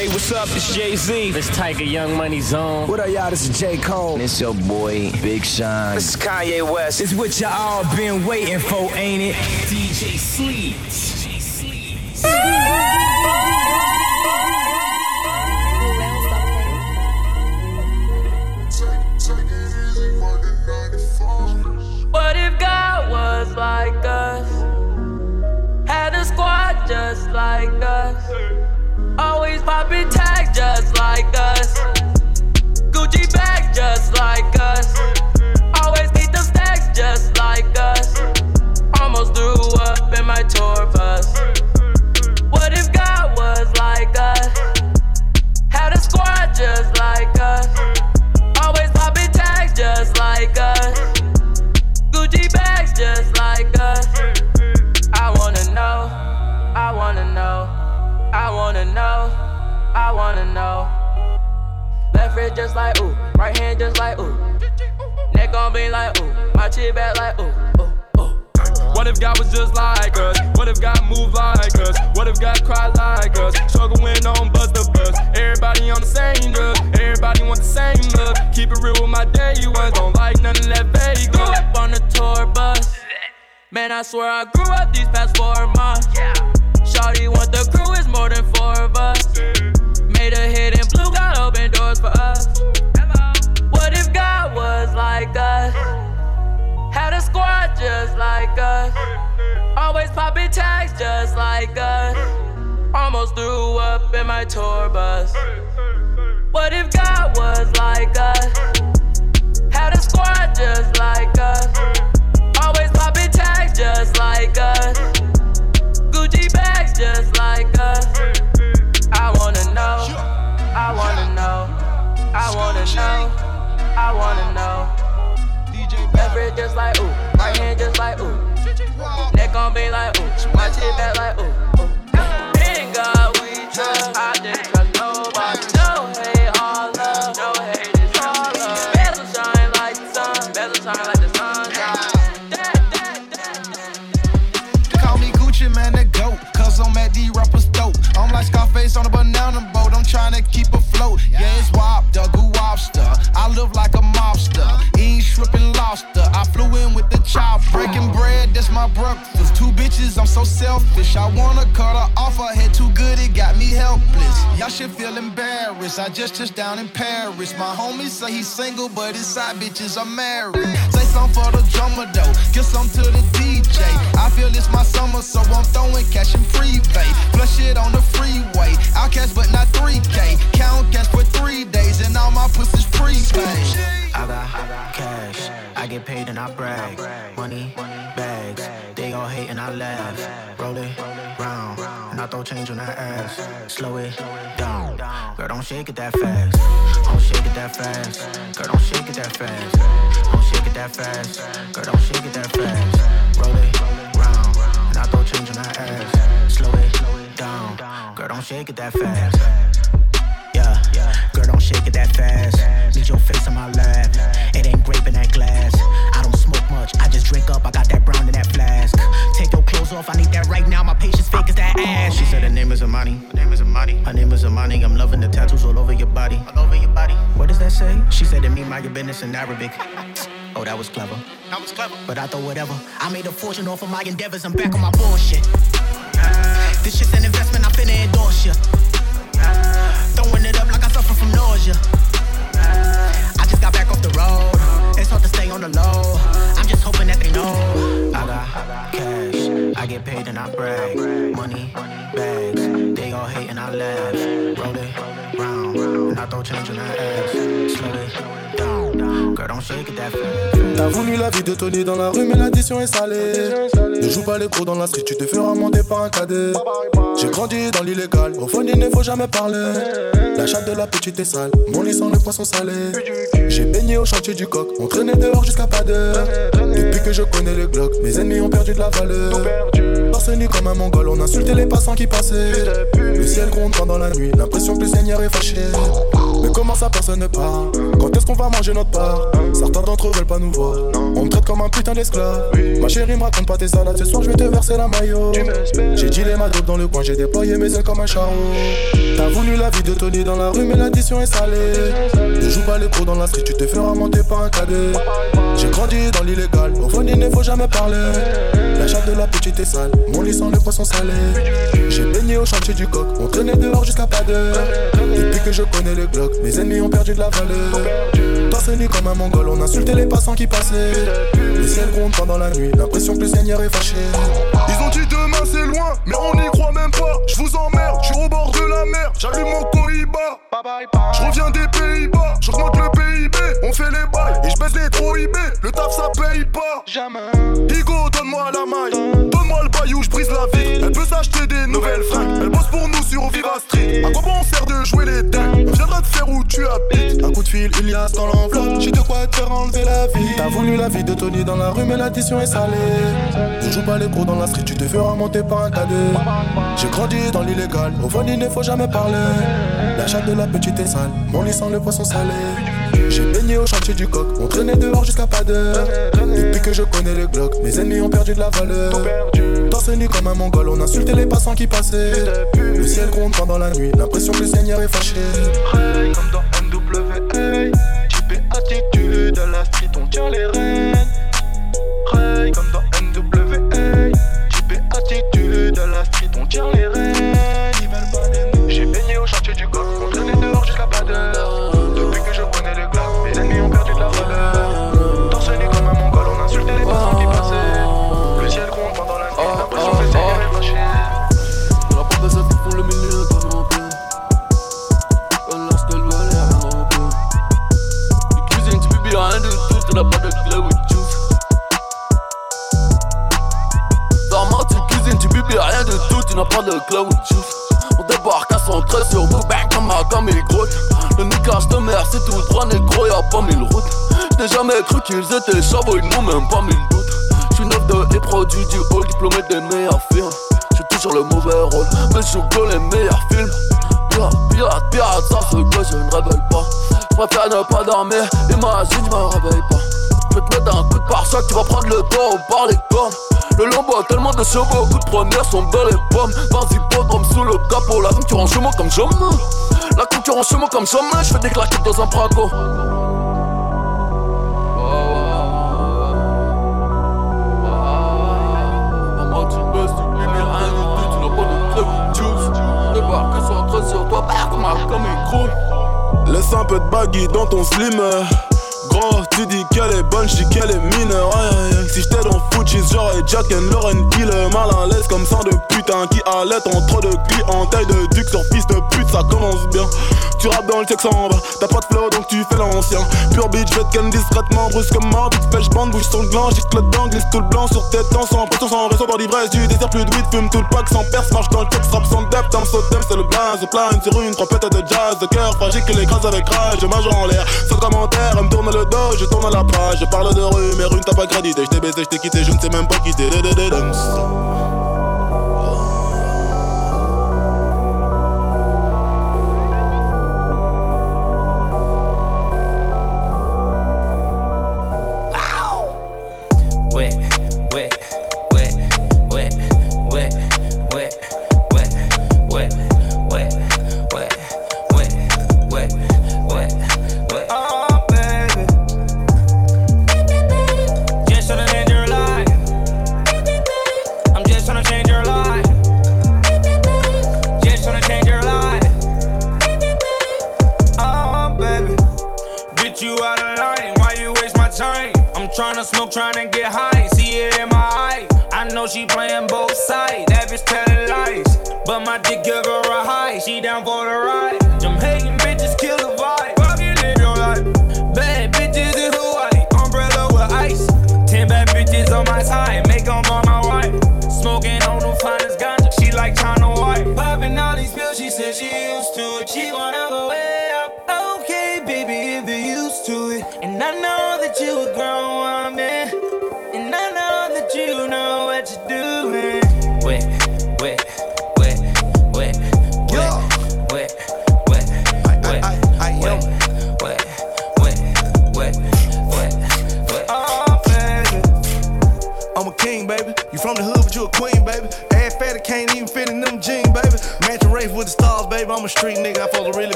Hey, what's up? It's Jay Z. It's Tyga Young Money Zone. What up, y'all? This is J. Cole. It's your boy, Big Sean. This is Kanye West. It's what y'all been waiting for, ain't it? DJ Sleeps. What if God was like us? Had a squad just like us. Popping tags just like us. Gucci bag just like us. Always need them stacks just like us. Almost threw up in my tour just like ooh, right hand just like ooh. Neck on me like ooh, my chin back like ooh, ooh, ooh. What if God was just like us? What if God moved like us? What if God cried like us? Struggle went on but the bus. Everybody on the same drug. Everybody want the same love. Keep it real with my day ones. Don't like none of that Vegas. Grew up on the tour bus. Man, I swear I grew up these past four months. Shawty want the crew is more than four of us. Made a hit and blue got for us. What if God was like us? Had a squad just like us. Always popping tags just like us. Almost threw up in my tour bus. What if God was like us? Had a squad just like us. Just like ooh, right hand just like ooh. Neck on me like ooh, my chin back like ooh. ooh. In God we trust. I didn't trust nobody. No hate, all love. No hate, it's all love. Shine like the sun. Shine like the sun. Call me Gucci, man, the goat. Cause I'm at the rapper's dope. I'm like Scarface on a banana boat. I'm trying to keep afloat. Yeah, it's with. Breaking bread, that's my breakfast. Two bitches, I'm so selfish. I wanna cut her off. Her head too good, it got me helpless. Y'all should feel embarrassed. I just touched down in Paris. My homie say he's single, but his side bitches are married. Say something for the drummer though. Give some to the DJ. I feel it's my summer, so I'm throwing cash in freebie. Flush it on the freeway. I'll cash, but not 3K. Count cash for three days, and all my pussy's prepaid. I got cash, I get paid and I brag. Money, bags, they all hate and I laugh. Roll it round, and I throw change on that ass. Slow it down, girl, don't shake it that fast. Don't shake it that fast, girl, don't shake it that fast. Don't shake it that fast, girl, don't shake it that fast. Roll it round, and I throw change on that ass. Slow it down, girl, don't shake it that fast. Girl, don't shake it that fast. Need your face on my lap. It ain't grape in that glass. I don't smoke much, I just drink up. I got that brown in that flask. Take your clothes off, I need that right now. My patience fake as that ass. She said her name is Amani. Her name is Amani. Her name is Amani. I'm loving the tattoos all over your body. All over your body. What does that say? She said to me, mind your business in Arabic. Oh, that was clever. That was clever. But I thought whatever. I made a fortune off of my endeavors. I'm back on my bullshit. This shit's an investment, I'm finna endorse ya. Throwing it up like I suffer from nausea. I just got back off the road. It's hard to stay on the low. I'm just hoping that they know. I got cash, I get paid and I brag. Money, bags, they all hate and I laugh. Roll it round, and I throw change that ass. Slow it down. T'as voulu la vie de Tony dans la rue, mais l'addition est salée. Ne joue pas les pros dans la street, tu te feras monter par un cadet. J'ai grandi dans l'illégal, au fond il ne faut jamais parler. La chatte de la petite est sale, mon lit sent le poisson salé. J'ai baigné au chantier du coq, on traînait dehors jusqu'à pas d'heure. Depuis que je connais les glocks, mes ennemis ont perdu de la valeur. Torse nu comme un mongol, on insultait les passants qui passaient. Le ciel gronde pendant la nuit, l'impression que le Seigneur est fâché. Mais comment ça personne ne parle Quand est-ce qu'on va manger notre part Certains d'entre eux veulent pas nous voir. On me traite comme un putain d'esclave. Ma chérie me raconte pas tes salades, ce soir je vais te verser la maillot. J'ai dit les ma dope dans le coin, j'ai déployé mes ailes comme un charreau. T'as voulu la vie de Tony dans la rue, mais l'addition est salée. Ne joue pas les pros dans la street, tu te feras monter par un cadet. J'ai grandi dans l'illégal, au fond il ne faut jamais parler. La chatte de la petite est sale, mon lit sent le poisson salé. J'ai baigné au chantier du coq, on traînait dehors jusqu'à pas d'heure. Depuis que je connais les blocs, mes ennemis ont perdu de la valeur. Toi nu comme un mongol, on insultait les passants qui passaient. Le ciel gronde pendant la nuit, l'impression que le Seigneur est fâché. Ils ont dit demain c'est loin, mais on n'y croit même pas. Je vous emmerde, je suis au bord de la mer, j'allume mon Cohiba. Je reviens des Pays-Bas, j'augmente le PIB, on fait les bails et je baisse les trop IB. Le taf ça paye pas. Jamais. Digo, donne-moi la maille, donne-moi le bayou, je brise la vie. Elle peut s'acheter des nouvelles fringues, elle bosse pour nous sur Viva Street. À quoi bon on sert de jouer les dingues? On viendra te faire où tu habites. Un coup de fil, il y a dans l'enveloppe. J'ai de quoi te faire enlever la vie. T'as voulu la vie de Tony dans la rue, mais l'addition est salée. Ne joue pas les gros dans la street, tu te feras monter par un cadet. J'ai grandi dans l'illégal, au fond il ne faut jamais parler. La chatte de la petite est sale, mon lit sent le poisson salé. J'ai baigné au chantier du coq, on traînait dehors jusqu'à pas d'heure. Depuis que je connais les glocks, mes ennemis ont perdu de la valeur. Torse nu comme un mongol, on insultait les passants qui passaient. Le ciel gronde pendant la nuit, l'impression que le Seigneur est fâché. Comme dans NWA, type attitude à la street, on tient les rênes. Comme dans NWA, type attitude à la street, on tient les rênes. J'ai baigné au chantier du coq, on jusqu'à pas d'heure. Depuis que je connais les glaces, mes ennemis ont perdu de la valeur. Torse nu comme un mongol, on insultait les passants qui passaient. Le ciel gronde pendant la nuit, l'impression que le Seigneur est fâché. La porte de cette font le milieu de mon peu. Lorsque le volet a un peu. Tu cuisines, tu rien du tout, tu n'as pas de clé with juice. Dormant, tu cuisines, tu rien du tout, tu n'as pas de clé with juice. On débarque à son trait sur vous, bang comme un comme il grotte. Le niquage de mer, c'est tout droit, négro, y'a pas mille routes. J'n'ai jamais cru qu'ils étaient chavots, ils n'ont même pas mille doutes. J'suis neuf de les produits du hall, diplômé des meilleurs films. J'suis toujours le mauvais rôle, mais j'joue que les meilleurs films. Pirate, pirate, pirate, ça ce que je ne révèle pas. J'préfère ne pas dormir, imagine, j'me réveille pas. J'vais te mettre un coup de pare-choc, tu vas prendre le dos par les cornes. Le lambeau a tellement de chevaux, coup de première sont dans les pommes. Vas-y, podrome sous le capot, la concurrence chez moi comme jamais. La concurrence chez moi comme jamais, j'fais des claquettes dans un braco. Laisse un peu de baggy dans ton slim. Tu dis qu'elle est bonne, j'dis qu'elle est mineure. Aïe, aïe, aïe. Si j'étais dans Fujis, j'aurais Jack and Lauren Hill. Mal à l'aise comme sang de putain qui allait en trop de clients. Taille de duc sur fils de pute, ça commence bien. Tu rappes dans le texte en bas, t'as pas de flow donc tu fais l'ancien. Pure bitch, j'vais te discrètement, brusquement. Vite fait, j'bande, bouge sur le gland, dent, glisse tout le blanc sur tes temps. Sans pression, sans raison, dans l'ivresse du désert, plus de weed, fume tout le pack sans perce. Marche dans le texte, rap sans depth, un saut c'est le blaze. Plane sur une trompette de jazz, de cœur fragile que l'écrase avec rage. Mage en l'air, sans commentaire, elle me tourne le dos, je la page. Je parle de mais rue t'as pas crédité. J't'ai baisé, j't'ai quitté, je ne sais même pas quitter.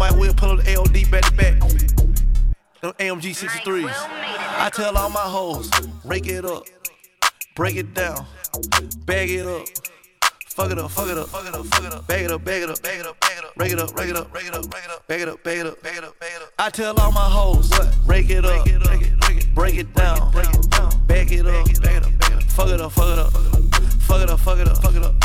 Mike Will pull up the AOD back to back. Them AMG 63s. I tell all my hoes, rake it up, break it down, bag it up. Fuck it up, fuck it up, fuck it up, fuck it up, bag it up, bag it up, bag it up, bag it up, rake it up, rake it up, rake it up, rake it up, bag it up, bag it up, bag it up, bag it up. I tell all my hoes, rake it up, break it, break it down, break it down, bag it up, bag it up, bag it up, fuck it up, fuck it up, fuck it up, fuck it up, fuck it up,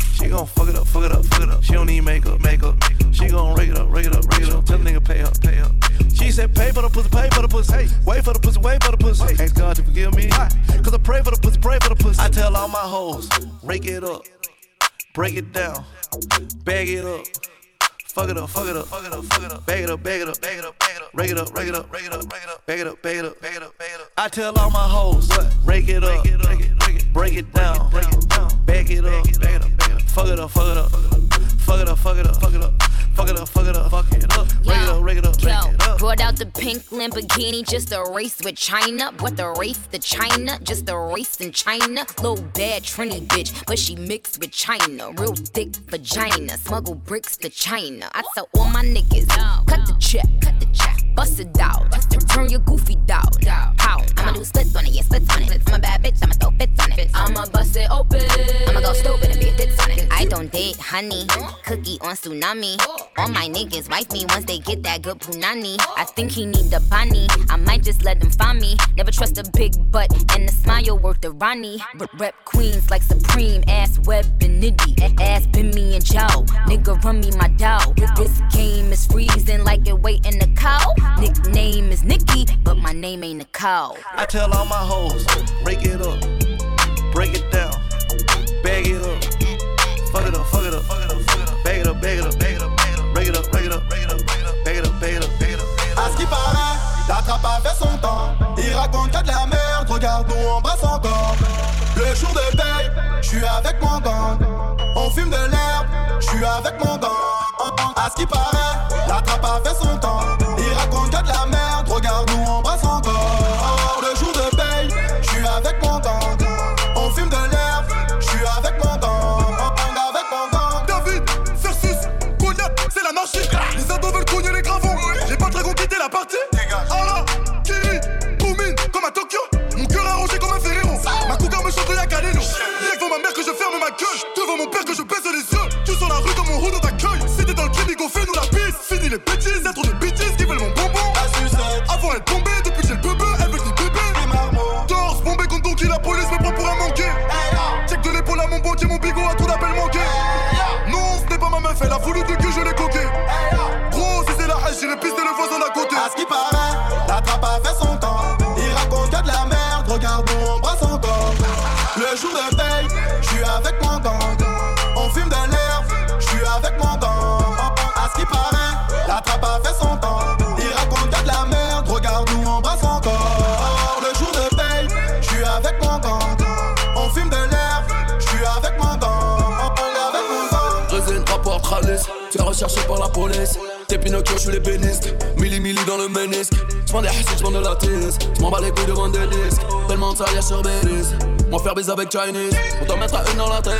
She gon' fuck it up, fuck it up, fuck it up. She don't need makeup, makeup. She gon' rake it up, rake it up, rake it up. Tell the nigga pay up, pay up. She said pay for the pussy, pay for the pussy. Hey, wait for the pussy, wait for the pussy. Ask God to forgive me. Cause I pray for the pussy, pray for the pussy. I tell all my hoes, rake it up, break it down, bag it up. Fuck it up, fuck it up, fuck it up, fuck it up, bag it up, bag it up, bag it up, bag it up, rake it up, rake it up, rake it up, rake it up, bag it up, bag it up, bag it up, bag it up. I tell all my hoes, rake it up, break it down, break it down, bag it up, break it down, back it up, fuck it up, fuck it up, fuck it up, fuck it up, fuck it up. Fuck it up. Break it up, break it up, break it up. Brought out the pink Lamborghini just to race with China. What the race to China? Just a race in China. Little bad Trini bitch, but she mixed with China. Real thick vagina. Smuggle bricks to China. I tell all my niggas, cut the check, cut the check bust it out. Turn your goofy down. How? I'ma do splits on it, yeah, splits on it. I'm a bad bitch, I'ma throw fits on it. I'ma bust it open. I'ma go stupid and be a fits on it. I don't date honey, cookie on tsunami. All my niggas wife me once they get that good punani. I think he need the bunny. I might just let them find me. Never trust a big butt and the smile worth the Ronnie. Rep queens like Supreme, ass web and nitty. Ass been me and Joe. Nigga run me my dough. This game is freezing like it waiting to cow. Nickname is Nikki, but my name ain't a cow. I tell all my hoes, rake it up, break it down, bag it up, fuck it up, fuck it up, fuck it up, fuck it up, bag it up, bag it up, bag it up, bag it up, rake it up, rake it up, rake it up, rake it up, bag it up, bag it up, bag it up, bag it up. À ce qui paraît, la trappe a fait son temps. Il raconte que de la merde, regarde nous on brasse encore. Le jour de paye, je suis avec mon gang. On fume de l'herbe, je suis avec mon gang. À ce qui paraît, la trappe a fait son temps. Baisse les yeux. Tu sur la rue comme mon roue dans t'accueille. Si t'es dans le clinique, fais-nous la piste. Fini les bêtises, trop de bêtises qui veulent mon bonbon. Avant elle tombait, depuis que j'ai le bébé, elle veut du bébé. Torse, bombé contre Donkey, la police me prend pour un manqué. Check de l'épaule à mon banquier, mon bigot a trop d'appels manqués. Non, ce n'est pas ma meuf, elle a voulu du que je l'ai coqué. Gros, si c'est la hache, j'irai pister le voisin d'à côté. À ce qui paraît, la trappe a fait son temps. Il raconte que de la merde, regarde nous on brasse encore. Le jour de T'es recherché par la police. T'es Pinocchio, je suis l'ébéniste. Milli milli dans le ménisque. J'vends des hassids, j'vends de la tisse. J'm'en bats les couilles devant des disques. Tellement de y'a sur Belize. Moi faire baiser avec Chinese. On t'en mettra une dans la tête.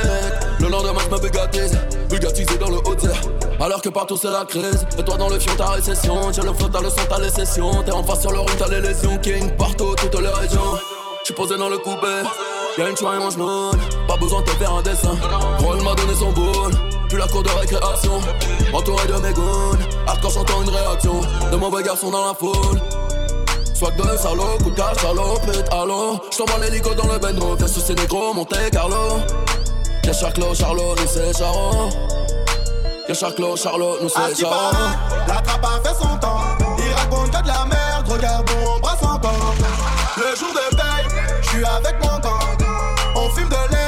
Le lendemain, j'me bugatise. Bugatisé dans le haut Alors que partout c'est la crise. Et toi dans le fion, ta récession. J'ai le flot, t'as le son, t'as les sessions. T'es en face sur le ring, t'as les lésions. King partout, toutes les régions. J'suis posé dans le coupé. Y'a une choix et mange Pas besoin de te faire un dessin. Roll m'a donné son boule. Puis la cour de récréation. Entouré de mes goons. Hardcore j'entends une réaction. De mauvais garçons dans la foule. Swag de salaud, coup de cash, salaud, pute, allô. J't'envoie l'hélico dans le bendo. Viens sous ces négros, Monte Carlo. Y'a Charclo, Charlot, nous c'est Charo. Y'a Charclo, Charlot, nous c'est Charo. La trappe a fait son temps. Il raconte que de la merde. Regarde on brasse encore. Le jour de paye, j'suis avec mon gang on fume de l'herbe,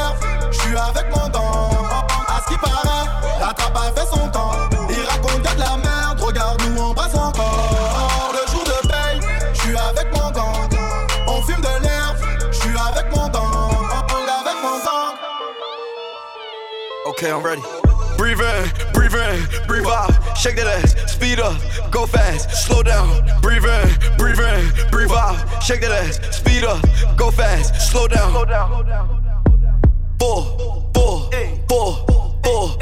son temps. Il raconte de la merde, regarde nous on passe encore. Le jour de paye, je suis avec mon gang. On fume de l'herbe, je suis avec mon gang. Avec mon gang. Okay, I'm ready. Breathe in, breathe in, breathe out. Shake that ass, speed up, go fast, slow down. Breathe in, breathe in, breathe out. Shake that ass, speed up, go fast, slow down. Four, four, four, four,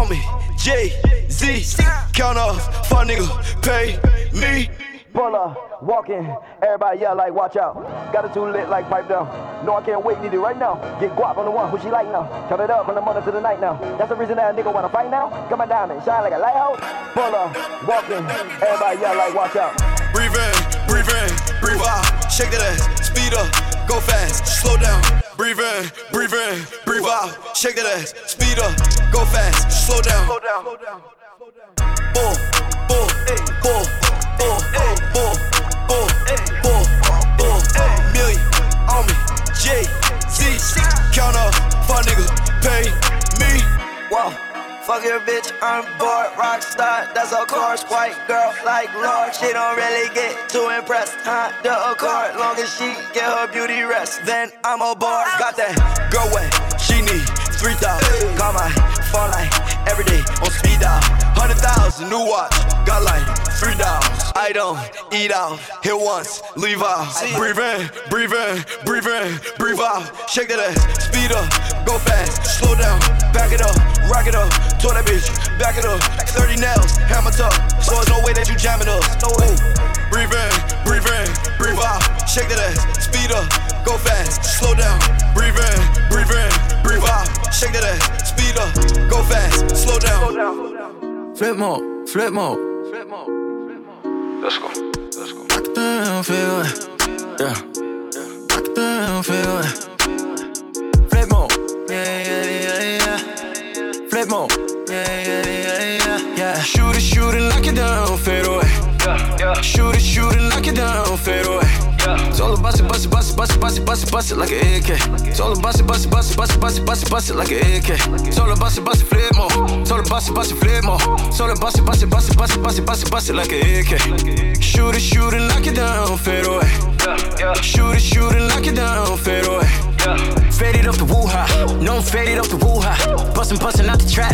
on me. Jay Z, count off, fuck nigga, pay me. Pull walking, everybody yell like, watch out. Got it too lit like pipe down. No, I can't wait, need it right now. Get guap on the one, who she like now. Count it up from the morning to the night now. That's the reason that a nigga wanna fight now. Come on down and shine like a lighthouse. Pull walking, everybody yell like, watch out. Breathe in, breathe in, breathe out. Shake that ass, speed up, go fast, slow down. Breathe in, breathe in, breathe out. Shake that ass, speed up, go fast, slow down. Slow down. Four, four, four, four, four, four, four, four, million on me. Jay Z, count up, fuck nigga, pay me. Wow. Fuck your bitch, I'm bored. Rockstar, that's a course. White girl like Lord, she don't really get too impressed. Huh? The accord, long as she get her beauty rest, then I'm a aboard. Got that girl wet, she need 3,000. Call my phone like every day on speed dial. 100,000 new watch, got like three dollars. I don't eat out, hit once, leave out. Breathe in, breathe in, breathe in, breathe out. Shake that ass, speed up, go fast, slow down, back it up, rock it up. Told that bitch, back it up. 30 nails, hammer tough. So there's no way that you jamming us. No way. Breathe in, breathe in, breathe out. Shake that ass, speed up, go fast, slow down. Breathe in, breathe in, breathe out. Shake that ass, speed up, go fast, slow down. Flip mode, flip mode. Flip mode. Let's go, let's go. Back down, feel it. Yeah. Back down, feel it. Flip mode. Yeah, yeah, yeah, yeah. Flip mode. Yeah, yeah, yeah, yeah, yeah. Shoot it, shoot it, knock it down, fade away. Yeah, yeah. Shoot it, shoot it, knock it down, fade away. It's all about it, bust it, bust it, bust it, bust it, bust it, bust it like an AK. It's all about it, bust it, bust it, bust it, bust it, bust it, bust it like an AK. It's all about it, bust it, flip more. It's all about it, bust it, flip more. It's all about it, bust it, bust it, bust it, bust it, bust it, bust it like an AK. Shoot it, shoot it, knock it down, fade away. Shoot it, shoot it, knock it down, fade away. Yeah. Faded off the woo-ha, no I'm faded off the woo-ha. Bustin', bustin' out the trap,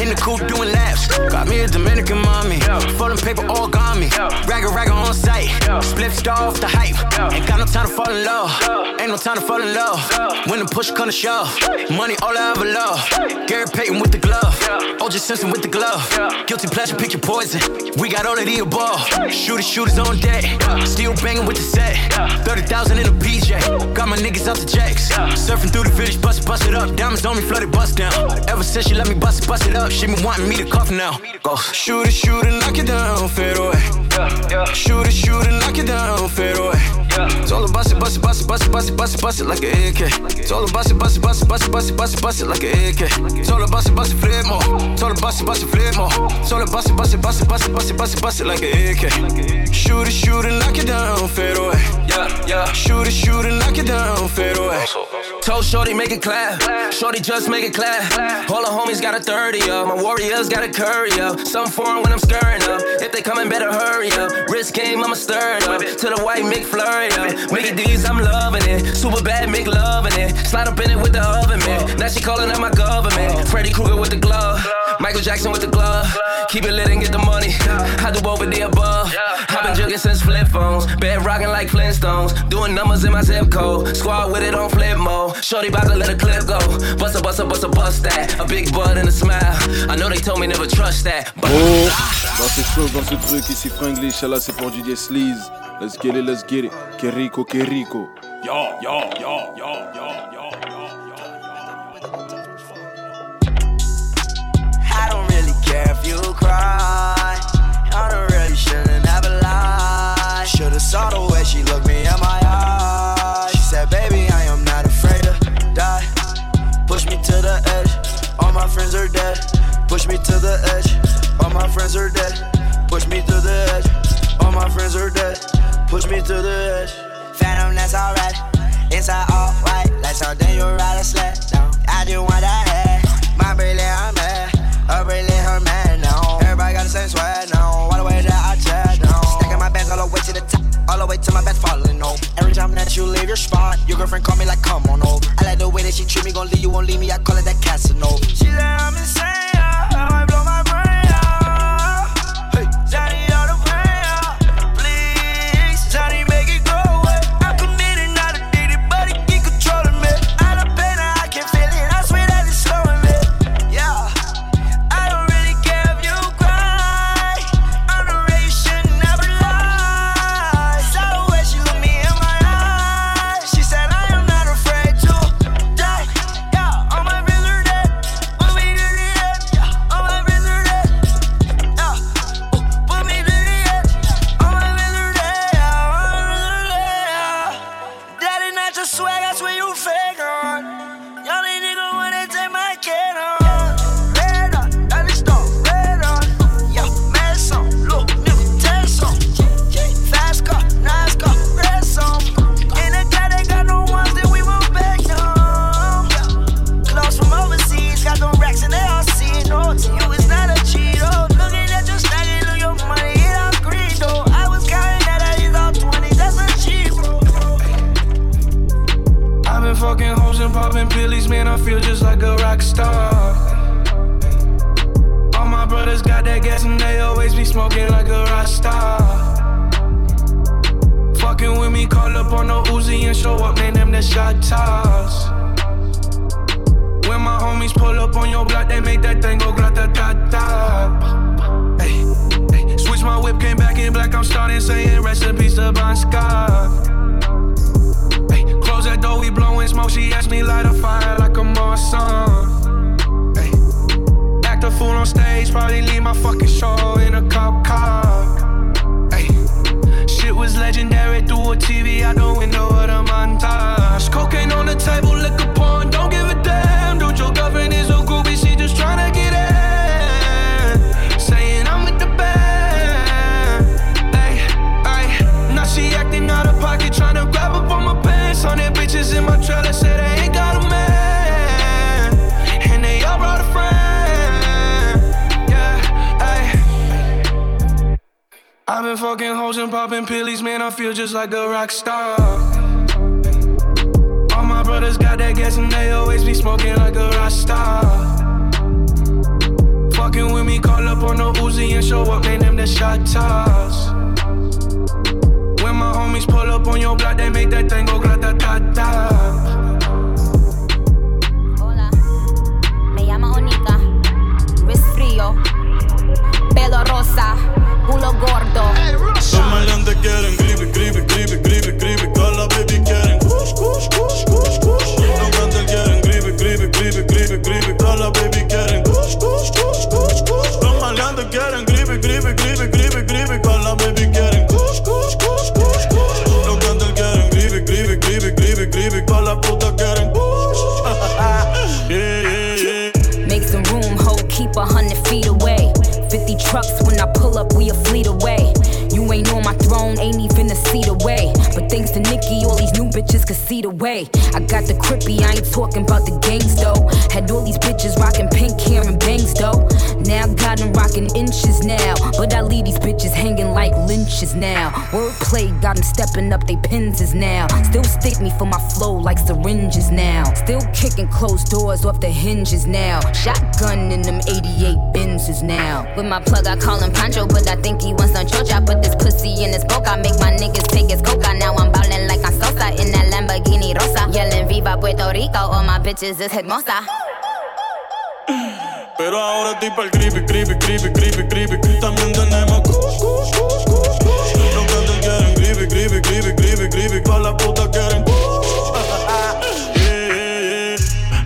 in the coupe doing laps. Got me a Dominican mommy, folding paper all got me. Ragga ragga on site, split star off the hype. Ain't got no time to fall in love, ain't no time to fall in love. When the push come to shove, money all I ever love. Gary Payton with the glove, OJ Simpson with the glove. Guilty pleasure, pick your poison. We got all of the above. Shooters, shooters on deck, still banging with the set. 30,000 in a PJ, got my niggas out the jacks. Surfing through the village, bust it, bust it up. Diamonds on me, flooded, bust down. Ever since she let me bust it, bust it up, she been wanting me to cuff now. Go. Shoot it, shoot it, knock it down, fade away. Shoot it, shoot it, knock it down, fade away. It's all about it, bust it, bust it, bust it, bust it, bust it, bust it like an AK. It's all about it, bust it, bust it, bust it, bust it, bust it, bust it like an AK. It's all about it, bust it, flip more. It's all about it, bust it, flip more. It's all about it, bust it, bust it, bust it, bust it, bust it, bust it like an AK. Shoot it, shoot it, knock it down, fade away. Yeah, yeah. Shoot it, shoot it, knock it down, fade away. Told Shorty make it clap. Shorty just make it clap. All the homies got a 30 up. My warriors got a curry up. Some foreign when I'm scurrying up. If they coming, better hurry up. Wrist game, I'ma stir it up. To the white McFlurry up. Mickey D's, I'm loving it. Super bad, make loving it. Slide up in it with the oven, man. Now she calling out my government. Freddy Krueger with the glove. Michael Jackson with the glove. Keep it lit and get the money. I do over the above. I've been jugging since flip phones. Bed rocking like Flintstones. Doing numbers in my zip code. Squad with it on flip mode. Shorty about to let a clip go. Bust a bust a bust a bust that. A big butt and a smile. I know they told me never trust that. But Oh, dans ces choses, dans ce truc, ici Franglish, là c'est pour DJ Sleaze. Let's get it, let's get it. Keriko, Keriko. Yo, yo, yo, yo, yo, yo, I don't really care if you cry. I don't really shouldn't ever lie. Should've saw the way she looked me in my eyes. She said, baby, I am not afraid to die. Push me to the edge. All my friends are dead. Push me to the edge. All my friends are dead. Push me to the edge. All my friends are dead. Push me to the edge. Phantom, that's alright. Inside all white, like something you ride a sled down. I just want that head. My brilliant, I'm mad. Her brilliant, her man now. Everybody got the same swag now. All the way that I chat down. Stacking my bands all the way to the top. All the way to my bed falling over. Every time that you leave your spot, your girlfriend call me like, come on over. I like the way that she treat me, gon' leave you, won't leave me. I call it that Casanova. She said I'm insane. I blow my been fucking hoes and popping pillies, man. I feel just like a rock star. All my brothers got that gas and they always be smoking like a rock star. Fucking with me, call up on the Uzi and show up, man. Them the shot toss. When my homies pull up on your block, they make that thing go grata ta ta. Bitches could see the way. I got the crippy, I ain't talking about the gangs though. Had all these bitches rocking pink hair and bangs though. Now got them rocking inches now. But I leave these bitches hanging like lynches now. Wordplay got them stepping up they pins now. Still stick me for my flow like syringes now. Still kicking closed doors off the hinges now. Shotgun in them 88 Benzes now. With my plug, I call him Pancho, but I think he wants some chocha. I put this pussy in his boca, make my niggas take his coca. Now I'm ballin' like I'm Sosa in that. Yelling Viva Puerto Rico, all my bitches is hermosa. Pero ahora estoy pa'l creepy, creepy, creepy, creepy, creepy. También tenemos. Los que quieren creepy, creepy, creepy, creepy, creepy. Todas las putas quieren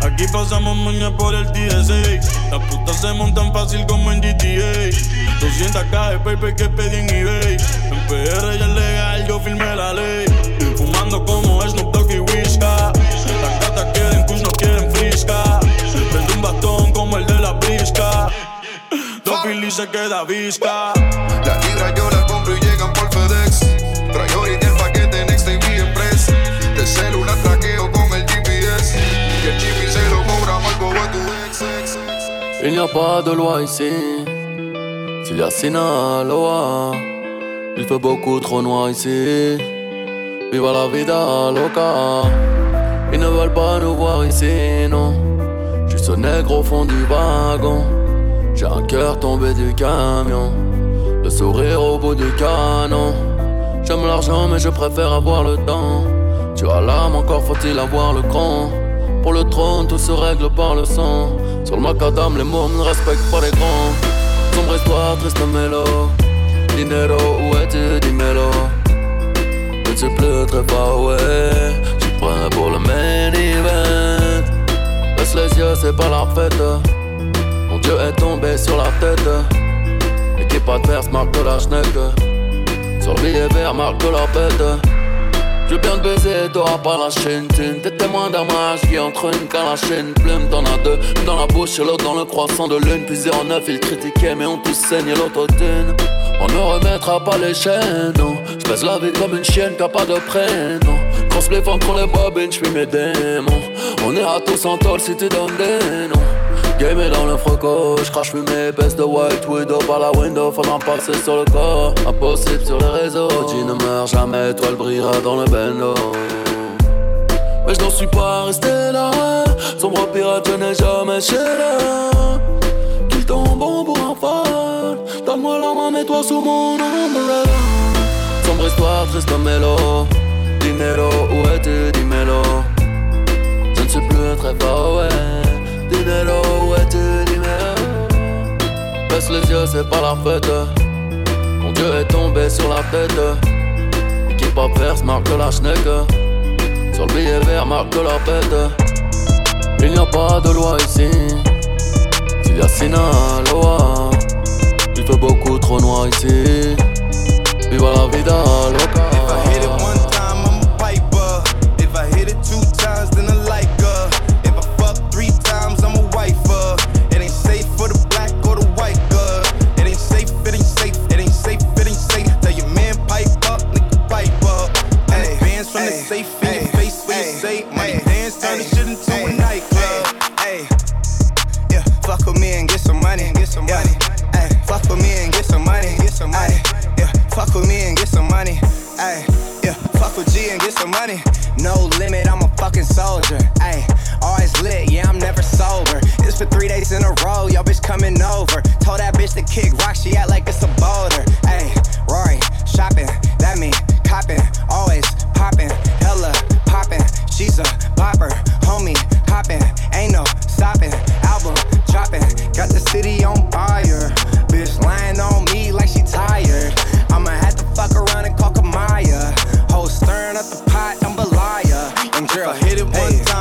Aquí pasamos mañana por el TSA. Las putas se montan fácil como en GTA. 200k de paper que pedí en eBay. En PR ya es legal, yo firmé la ley. Fumando como Whisca. Las kush, no quieren frisca. Prende un bastón como el de la brisca. Dos Philly se queda visca. La libra yo la compro y llegan por FedEx. Priority el paquete Next TV Express. De celular traqueo con el GPS. Y el chip se lo cobra mal bobo a tu ex, ex, ex. Il n'y a pas de loi ici. S'il y a Sinaloa, il fait beaucoup trop noir ici. Viva la vida loca. Ils ne veulent pas nous voir ici, non. Je suis nègre au fond du wagon. J'ai un cœur tombé du camion. Le sourire au bout du canon. J'aime l'argent, mais je préfère avoir le temps. Tu as l'âme, encore faut-il avoir le cran. Pour le trône, tout se règle par le sang. Sur le macadam, les mots ne respectent pas les grands. Sombre histoire, triste mélo. Dinero, où es-tu, dis-mélo. Ne suis plus très far away. Pour le main event. Baisse les yeux, c'est pas la fête. Mon Dieu est tombé sur la tête. Équipe adverse marque la schneck. Sur le vert marque la bête. Je veux bien te baiser, t'auras pas la chaîne T'es témoin d'un mariage qui entre une chaîne Plume, t'en as deux, une dans la bouche et l'autre dans le croissant de lune Puis 09, il critiquait mais on tous saigne l'autotune On ne remettra pas les chaînes, non J'pèse la vie comme une chienne qui a pas de prénom Cross les contre les bobines, j'fuis mes démons On est à tous en tôle si tu donnes des noms Game est dans le froco, j'crache fumée, baisse de white widow par la window, faudra passer sur le corps. Impossible sur les réseaux, tu ne meurs jamais, toi elle brillera dans le bendo. Mais je n'en suis pas resté là, sombre pirate, je n'ai jamais chez. Qu'il tombe bon pour un fan, donne-moi la main, mets-toi sous mon umbrella. Sombre histoire, triste mélo, dinero, où es-tu, dis-mélo. Je ne suis plus très fort, ouais. Dinero, ouais, tu dinero. Baisse les yeux, c'est pas la fête. Mon Dieu est tombé sur la tête. Équipe adverse marque la schneck. Sur le billet vert marque la pète. Il n'y a pas de loi ici. Y a Sinaloa, il fait beaucoup trop noir ici. Viva la vida loca. Some money. Hey, fuck with me and get some money. Get some money. Yeah, fuck with me and get some money. Hey, yeah, fuck with G and get some money. No limit, I'm a fucking soldier. Hey, always lit, yeah, I'm never sober. It's for three days in a row, yo bitch coming over. Told that bitch to kick rock, she act like it's a boulder. Hey, Rory, shopping, that mean copping, always popping, hella popping. She's a bopper, homie, hopping, ain't no stopping. Album dropping, got the city on fire. Bitch lying on me like she tired. I'ma have to fuck around and call Kamaya. Whole stern up the pot, I'm Belaya. And girl, hit it one time,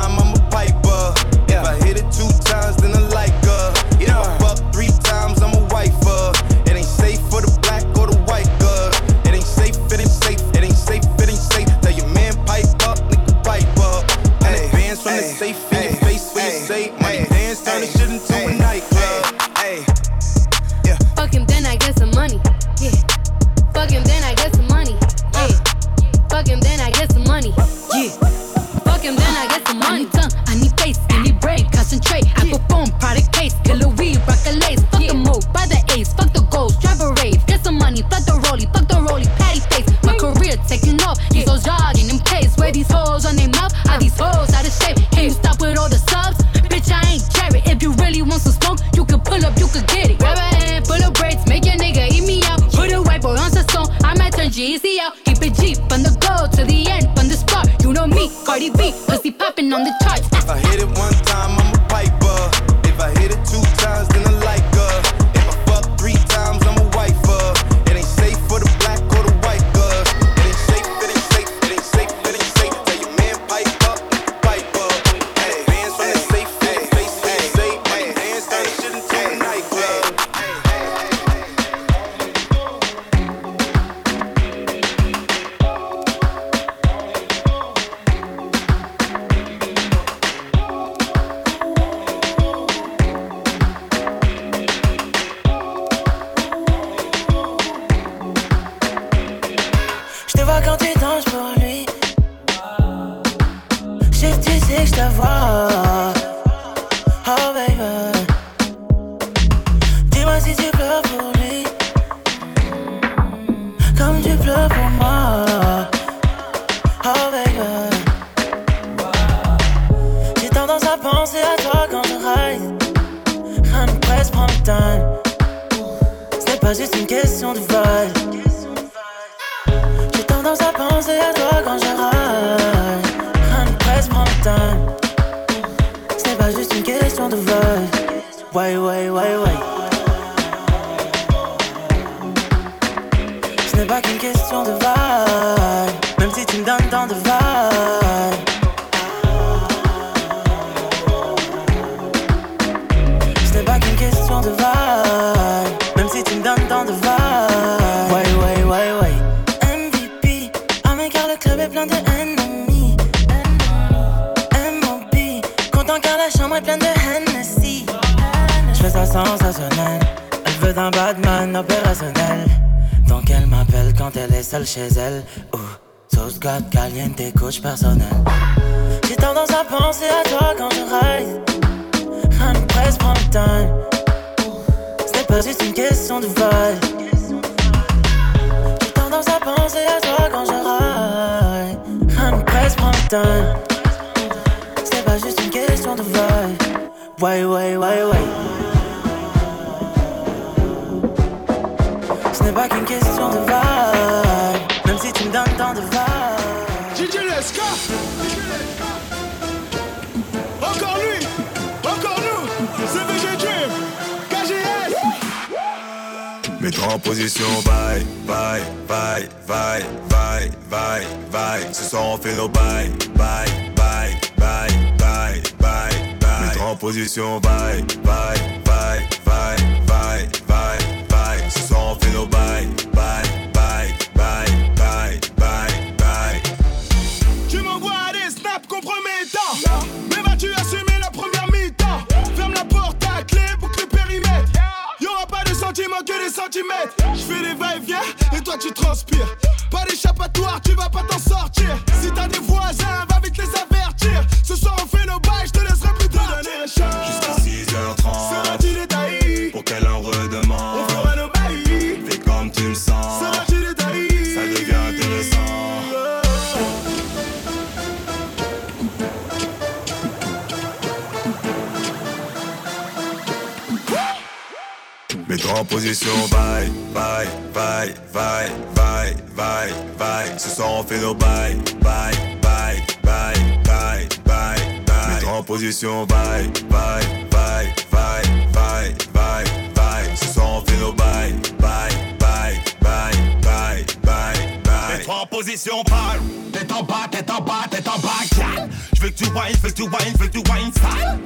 position, bye, bye, bye, bye, bye, bye, bye. Ce soir on fait nos bye, bye, bye, bye, bye, bye, bye. Mets-toi en position, bye, bye, bye, bye, bye, bye, bye. Ce soir on fait nos bye, bye, bye, bye, bye, bye, bye. Mets-toi en position, bye. T'es en bas, t'es en bas, t'es en bas, Je veux que tu wine, je veux que tu wine, je veux que tu wine, style.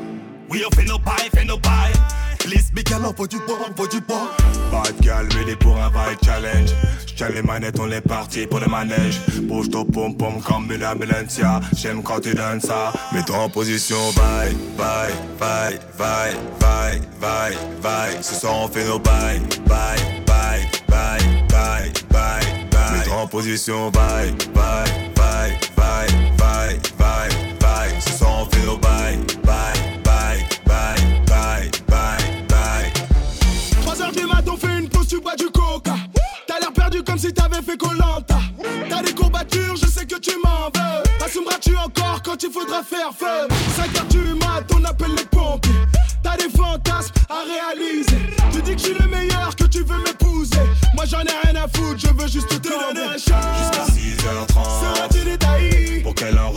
We are finna buy, finna buy. Please, big girl, envoie du bois, envoie du bois. Vibe gal, mêlé pour un vibe challenge. J'tiens les manettes, on est parti pour le manège. Bouge ton pom pom comme Mila Melancia. J'aime quand tu donnes ça. Mets-toi en position, bye, bye, bye, bye, bye, bye, bye. Ce soir, on fait nos bye, bye, bye, bye, bye, bye, bye. Mets-toi en position, bye, bye, bye, bye, bye, bye, bye. Ce soir, on fait nos bye, bye. t'avais fait Colanta. T'as des courbatures, je sais que tu m'en veux. Assumeras-tu encore quand il faudra faire feu? 5 heures tu mat, on appelle les pompiers. T'as des fantasmes à réaliser. Tu dis que je suis le meilleur, que tu veux m'épouser. Moi j'en ai rien à foutre, je veux juste te donner un chance. Jusqu'à 6h30. Seras-tu détaillé pour qu'elle en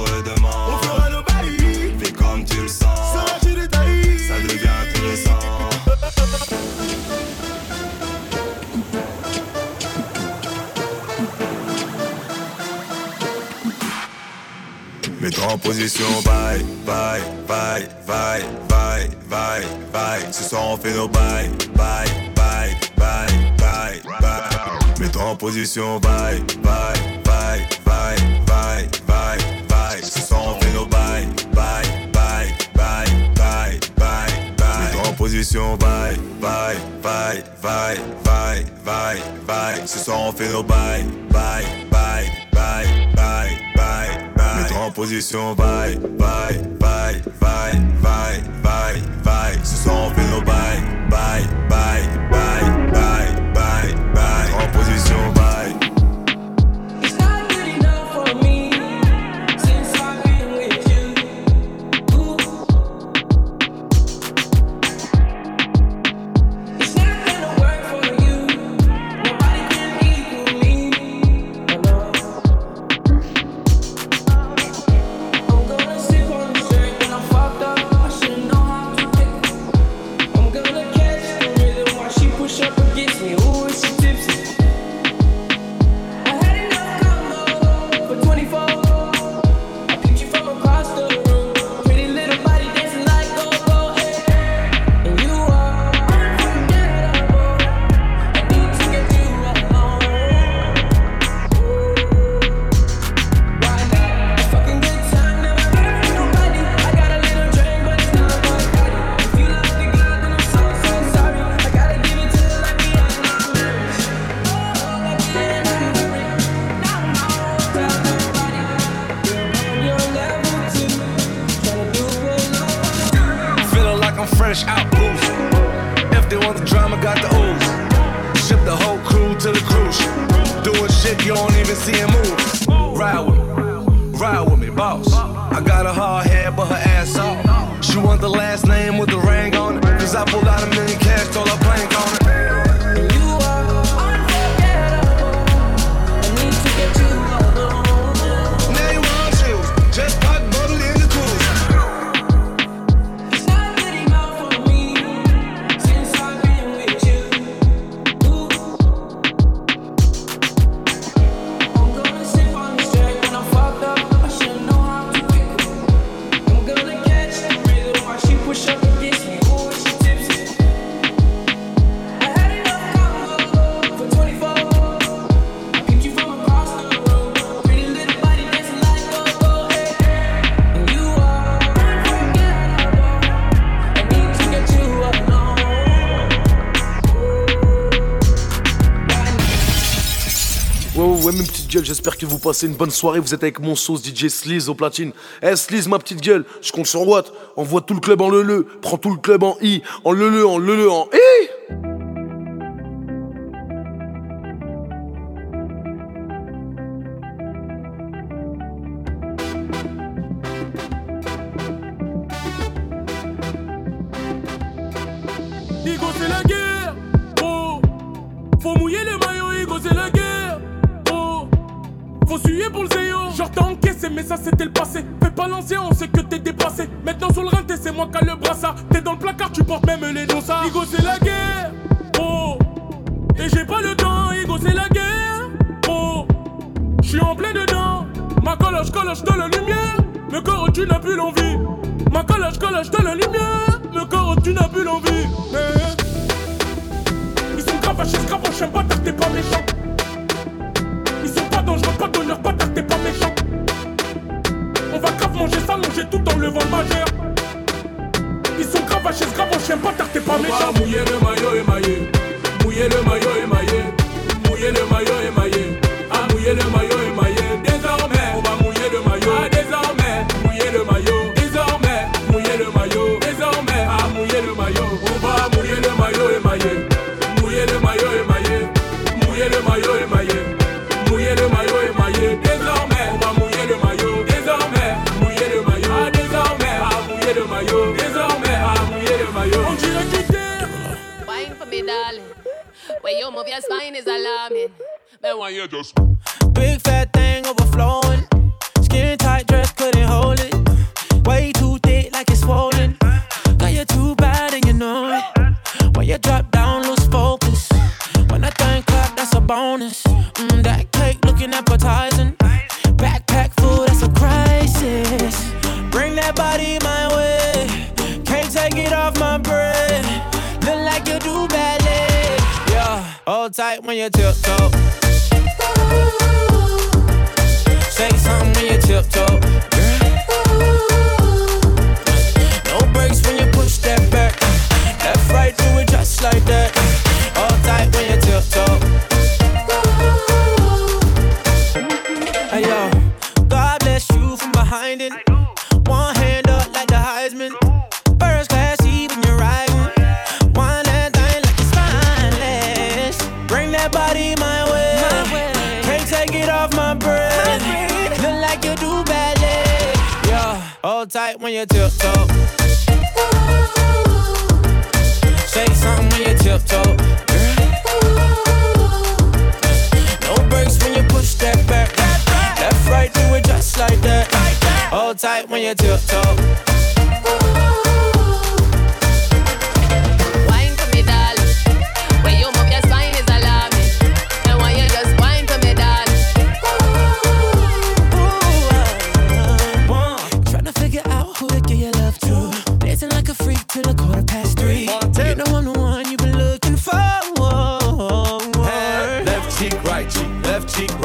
Mets-toi en position, bye, bye, bye, bye, bye, bye, bye. Ce soir on fait nos bye, bye, bye, bye, bye, bye. Mets-toi en position, bye, bye, bye, bye, bye, bye, bye. Ce soir on fait nos bye, bye, bye, bye, bye, bye, bye. Mets-toi en position, bye, bye, bye, bye, bye, bye, bye. Ce soir on fait nos bye, bye, bye, bye, bye, bye, en position, bye, bye, bye, bye, bye, bye, bye. Ce soir on fait nos bye, bye, bye, bye, bye, bye, bye. En position, bye. They want the drama, got the ooze. Ship the whole crew to the cruise. Doing shit you don't even see him move. Ride with me, ride with me, boss. I got a hard head, but her ass off. She want the last name with the ring on it. Cause I pulled out a million cash, stole her j'espère que vous passez une bonne soirée. Vous êtes avec mon sauce DJ Sleaze au platine. Eh, ma petite gueule, je compte sur Watt. Envoie tout le club en le-le. Prends tout le club en I. En le-le, en le-le, en I. tight when you tiptoe. Say something when you tiptoe. No breaks when you push that back. Left, right, do it just like that. Hold tight when you tiptoe.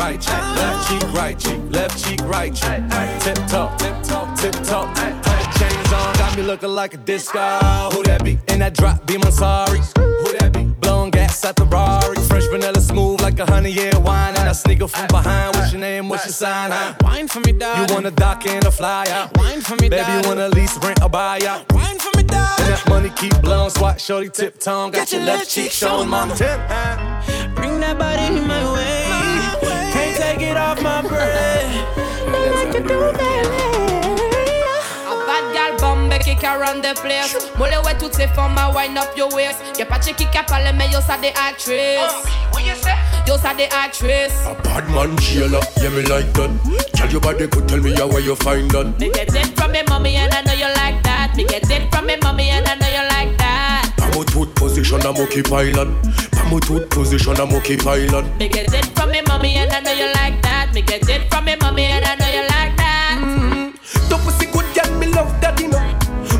Right cheek, left cheek, right cheek, left cheek, right cheek. Tip top, tip top, tip top. Chains on, got me looking like a disco. Who that be? In that drop, be my sorry. Who that be? Blowing gas at the Rari. Fresh vanilla smooth like a honey year wine. And I sneak up from behind. What's your name? What's your sign? Huh? Wine for me, dog. You wanna dock in a fly out? Wine for me, Baby, you wanna lease, rent, or buy out? Wine for me, dog. And that money keep blowing, swat shorty tip tongue. Got Get your left cheek showing, mama. mama. Bring that body my way. Can't take it off my breath. Like you do A bad gal bombe qui around the place. Molle ouais toutes ces femmes à wind up your waist. Y'a pas de qui a parlé mais yo ça des actrices. What you say? Yo ça des actrices. Bad man Sheila, yeah me like that. Tell your body could tell me how where you find that. Me get it from me mommy and I know you like that. Me get it from me mommy and I know you like that. Pamo tooth position a monkey pilot. Pamo tooth position a monkey pilot. Me get it from me mommy and I know you like that. Me get it from me mommy and I know you like that. Mm-hmm. Ton pussy good girl, me love that, you know.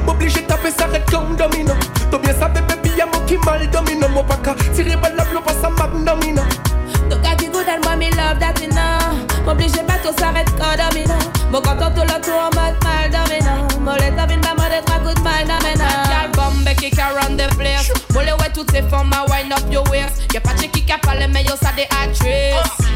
M'oblige taper ça red comme domino. T'as bien ça, baby, y'a mon qui mal domino. Mon paca, tiré par la blow, pas ça magnomino. Toca qui good and moi me love that you know. M'oblige pas tout s'arrête quand domino. Mon content tout le tour en mode mal domino. Molette vin pas mode trois coups de mal the place. Molle ouais toutes ces femmes à wind up your waist. Y'a pas de qui a parlé mais yo ça des actrices.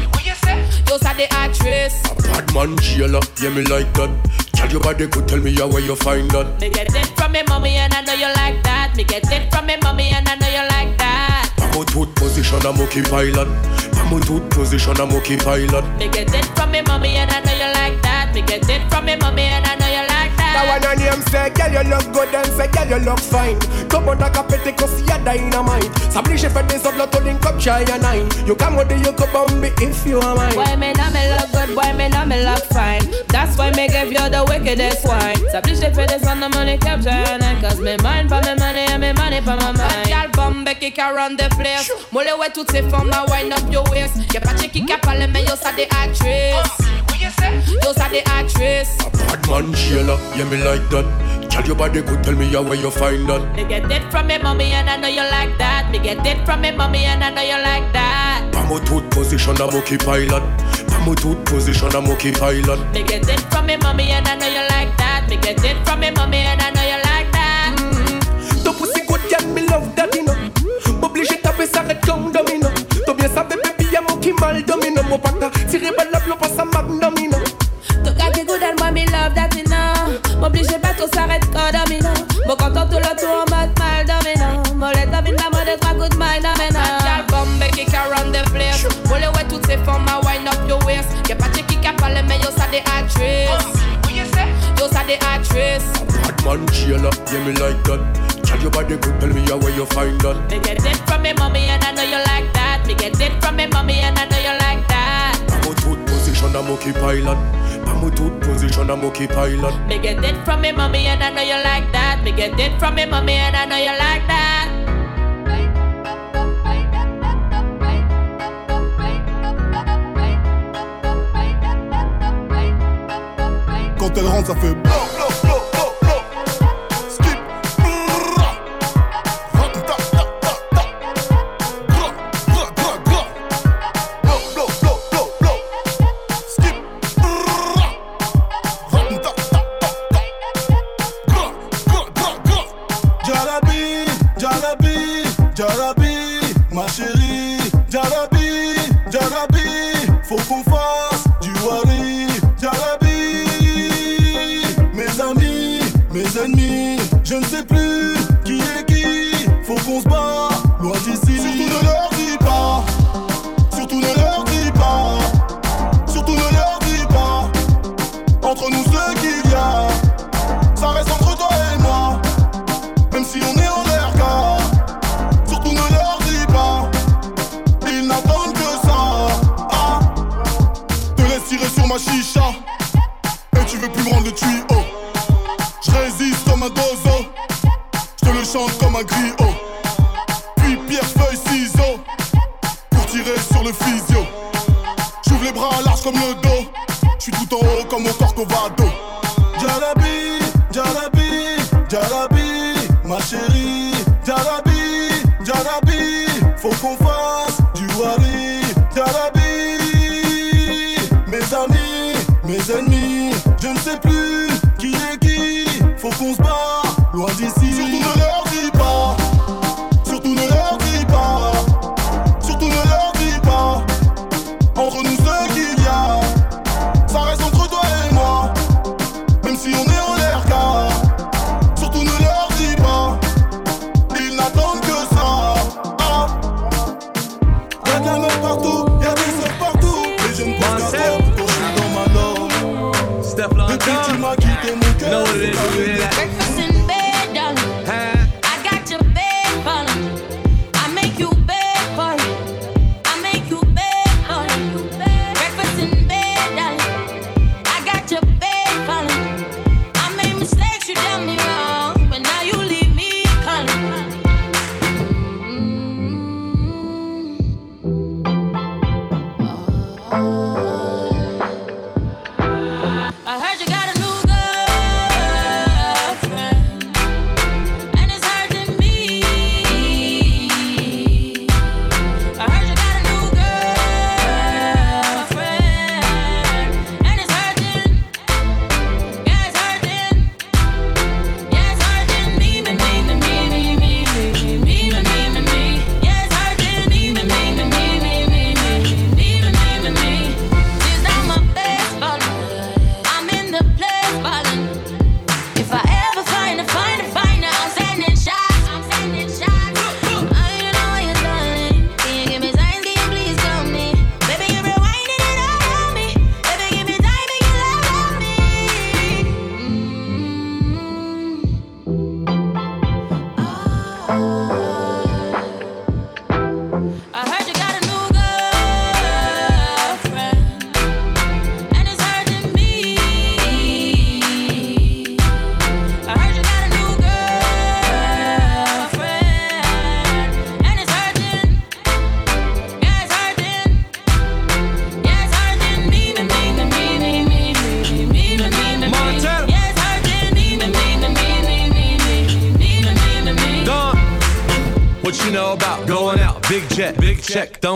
Yo ça des actrices. Bad man Sheila, yeah me like that. Tell your body could tell me how where you find that. Me get it from me mommy and I know you like that. Me get it from me mommy and I know you like that. Pamo tooth position a monkey pilot. Pamo tooth position a monkey pilot. Me get it from me mommy and I know you like that. Me get it from me mommy and I know you like that. Now when your name say, girl you look good and say, girl you look fine. Come on, like a petty cause you're dynamite. S'oblige fait des autres, to link up shy and nine. You come with the you come on me if you are mine. Boy, me know me look good, boy, me know me look fine. That's why me give you the wickedest wine. S'oblige fait des on the money capture and I cause me mind for me money and me money for my mind. Gal bombe qui around the place. Molle ouais toutes ces femmes à wind up your waist. Y'a pas de qui a parlé mais yo ça des actrices. Yo ça des actrices. Bad man Sheila, yeah me like that. Tell your body could tell me how where you find that. Me get it from me mommy and I know you like that. Me get it from me mommy and I know you like that. Pamo tooth position a monkey pilot. Pamo tooth position a monkey pilot. Me get it from me mommy and I know you like that. Me get it from me mommy and I know you like that. Ton pussy good girl, me love that, you know. M'oblige taper ça red comme domino. T'as bien ça, baby, y'a mon qui mal domino. Mon paca, tiré pas ça magnum, you know. Tout t'es good and moi, me love that, you. M'obligez pas, tout s'arrête quand domino. Bon, quand on tout le tour en mode mal domino. Molette, domine la mode, trois coups de domino. Bombe qui the place. Ouais, toutes ces ah, wind up your waist. Y'a pas de qui qui a parlé, mais yo, ça des actrices. Oh, yo, ça des actrices. Bad man, chill up, yeah, me like that. Tell your body good, tell me ah, where you find that. Me get it from me mommy and I know you like that. Me get it from me mommy and I know you like that position, I'm okay pilot. Pam tooth position, I'm okay pilot. Me get it from me mommy and I know you like that. Me get it from me mommy and I know you like that. Quand elle rentre, ça fait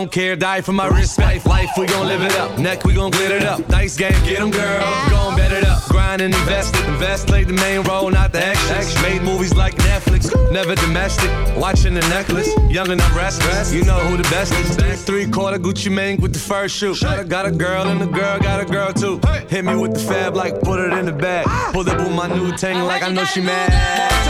don't care, die for my respect. Life, we gon' live it up. Neck, we gon' glitter it up. Nice game, get them, girl. Gon' bet it up. Grind and invest it. Invest, play the main role, not the extras. Made movies like Netflix, never domestic. Watching the necklace, young enough, I'm restless. You know who the best is. Back three quarter Gucci Mane with the first shoe. Got a girl and the girl got a girl too. Hit me with the fab, like put it in the bag. Pull up with my new tank, like I know she mad.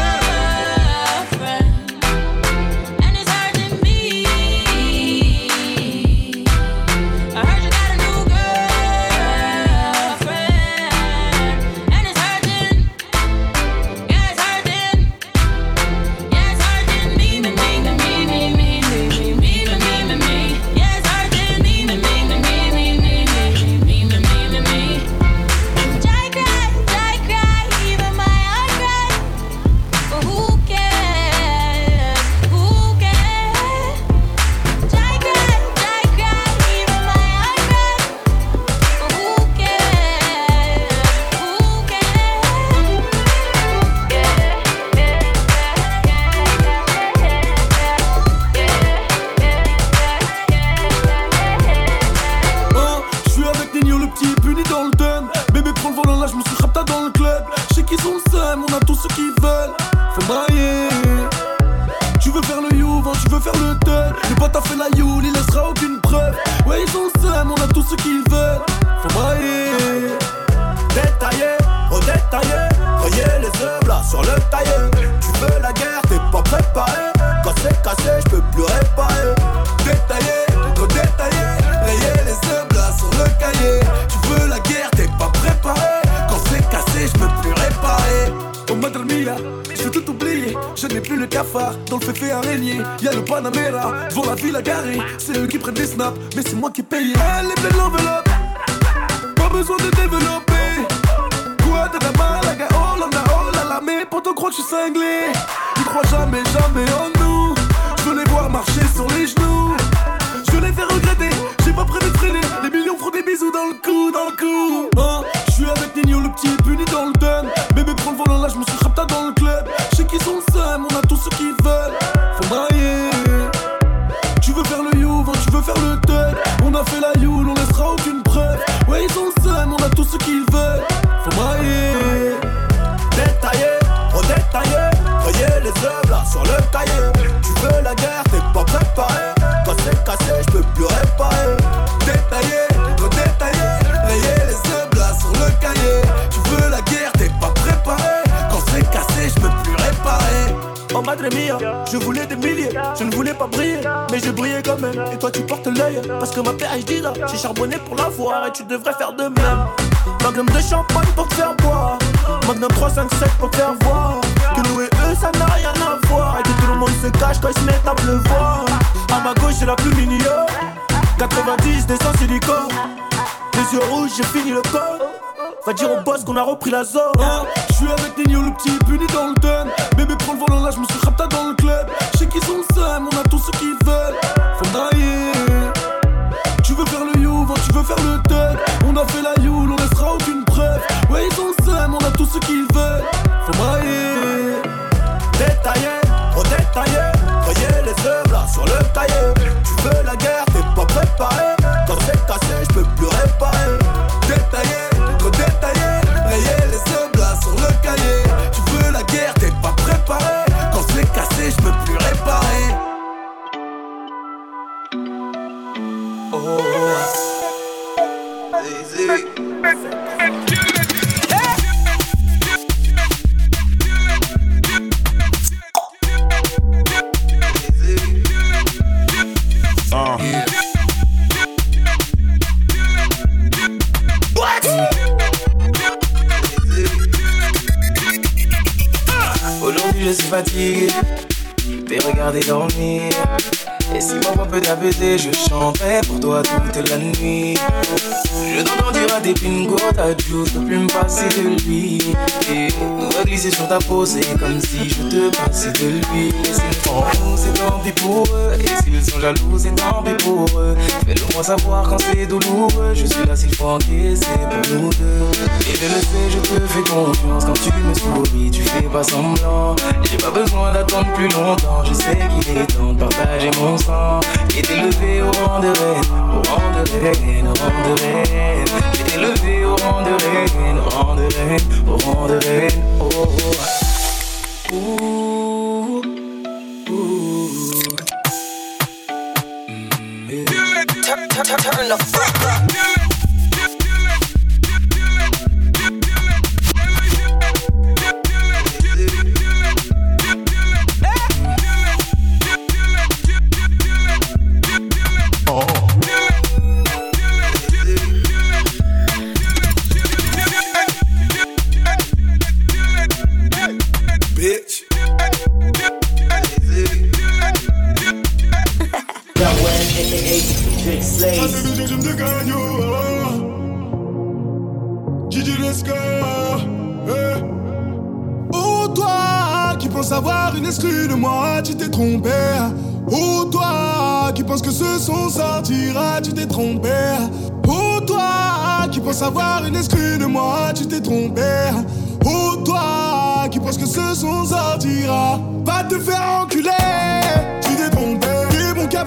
Oh je voulais des milliers, je ne voulais pas briller, mais j'ai brillé quand même. Et toi tu portes l'œil, parce que ma PhD là, j'ai charbonné pour la voir et tu devrais faire de même. Magnum de champagne pour te faire boire, Magnum 357 pour te faire voir. Que nous et eux ça n'a rien à voir, et que tout le monde se cache quand ils se mettent à pleuvoir. À ma gauche c'est la plus mignonne, 90 descend silico. Les yeux rouges, j'ai fini le corps. Va dire au boss qu'on a repris la zone. je suis avec Nino, le petit puni dans le dun. Bébé prend le volant là, je me suis rapta dans le club. Je sais qu'ils ont le seum, on a tout ce qu'ils veulent. Faut mailler. Tu veux faire le youvan, tu veux faire le thug. On a fait la youle, on laissera aucune preuve. Ouais, ils ont le seum, on a tout ce qu'ils veulent. Faut mailler. Détaillé, redétaillé. Voyez les œuvres là sur le cahier. Aujourd'hui je suis fatigué, t'ai regardé dormir. Et si ma voix peut t'apaiser, je chanterai pour toi toute la nuit. Je à tes pingos, ta juice ne plus me passer de lui. Et nous va glisser sur ta peau, c'est comme si je te passais de lui. Et c'est bon, c'est tant pis pour eux. Et s'ils sont jaloux, c'est tant pis pour eux. Fais-le moi savoir quand c'est douloureux. Je suis là s'il faut encaisser pour nous deux. Et je le sais, je te fais confiance. Quand tu me souris, tu fais pas semblant. J'ai pas besoin d'attendre plus longtemps. Je sais qu'il est temps de partager mon Et d'élever au rang de reine, au rang de reine, au rang de reine. Et d'élever au rang de reine, au rang de reine, au rang de reine. Oh, oh. Ooh. Mm, turn, turn, turn, turn the fuck up. Une exclue de moi, tu t'es trompé. Oh toi qui penses que ce son sortira, tu t'es trompé. Oh toi qui penses avoir une exclue de moi, tu t'es trompé. Oh toi qui penses que ce son sortira, va te faire enculer. Tu t'es trompé, t'es bon qu'à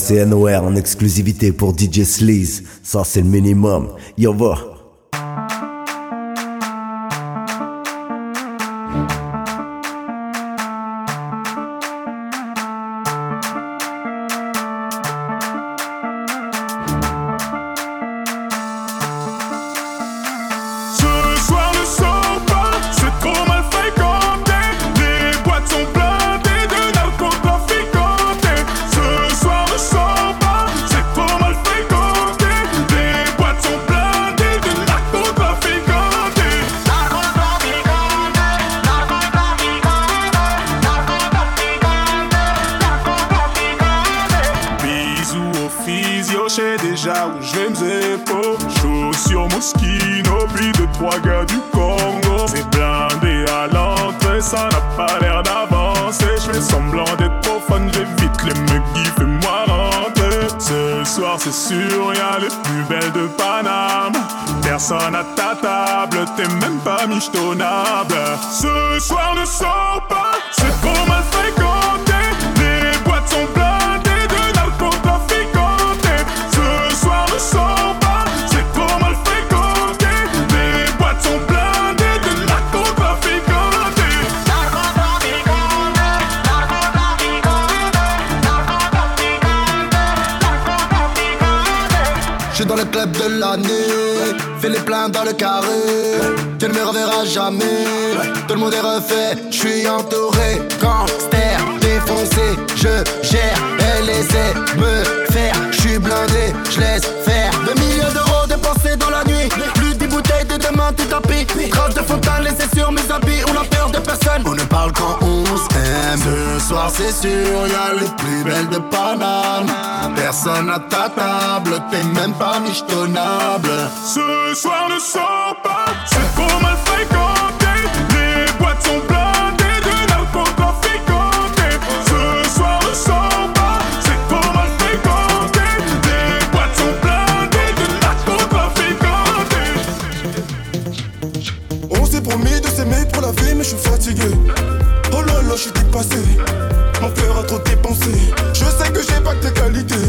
c'est NOR en exclusivité pour DJ Sleaze. Ça, c'est le minimum. Yo, va. même. Ce soir c'est sûr, y'a les plus belles de Paname. Personne à ta table, t'es même pas michetonnable Ce soir ne sors pas, c'est trop mal fréquenté Les boîtes sont blindées de n'importe quoi fréquenté Ce soir ne sors pas, c'est trop mal fréquenté Les boîtes sont blindées de n'importe quoi On s'est promis de s'aimer pour la vie mais je suis fatigué je suis dépassé. Mon cœur a trop dépensé. Je sais que j'ai pas que tes qualités.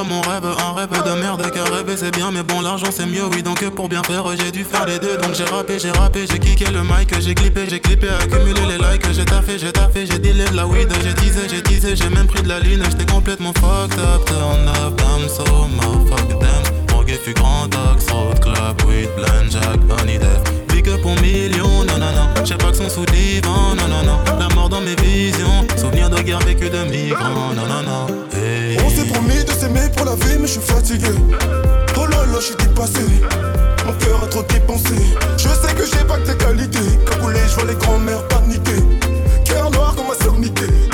Mon rêve, un rêve de merde car rêver c'est bien mais bon l'argent c'est mieux oui donc pour bien faire j'ai dû faire les deux donc j'ai rappé, j'ai rappé, j'ai kické le mic, j'ai clippé, j'ai clippé, accumulé les likes, j'ai taffé, j'ai taffé, j'ai dealé de la weed, j'ai teasé, j'ai teasé, j'ai même pris de la lune, j'étais complètement fucked up, turn up, I'm so fuck them, Morgue fut grand axe, road club, weed, blend, jack, honey death pour millions, non, non, non. J'ai pas que son sous divan, non, non, non. La mort dans mes visions, souvenir de guerre vécue de migrants, non, non, non. On s'est promis s'aimer pour la vie, mais je suis fatigué. Oh là là, je dépassé. Mon cœur a trop dépensé. Je sais que j'ai pas que tes qualités. Cagoulé, je vois les grands-mères paniquer. Cœur noir comme ma sœurnité. Oh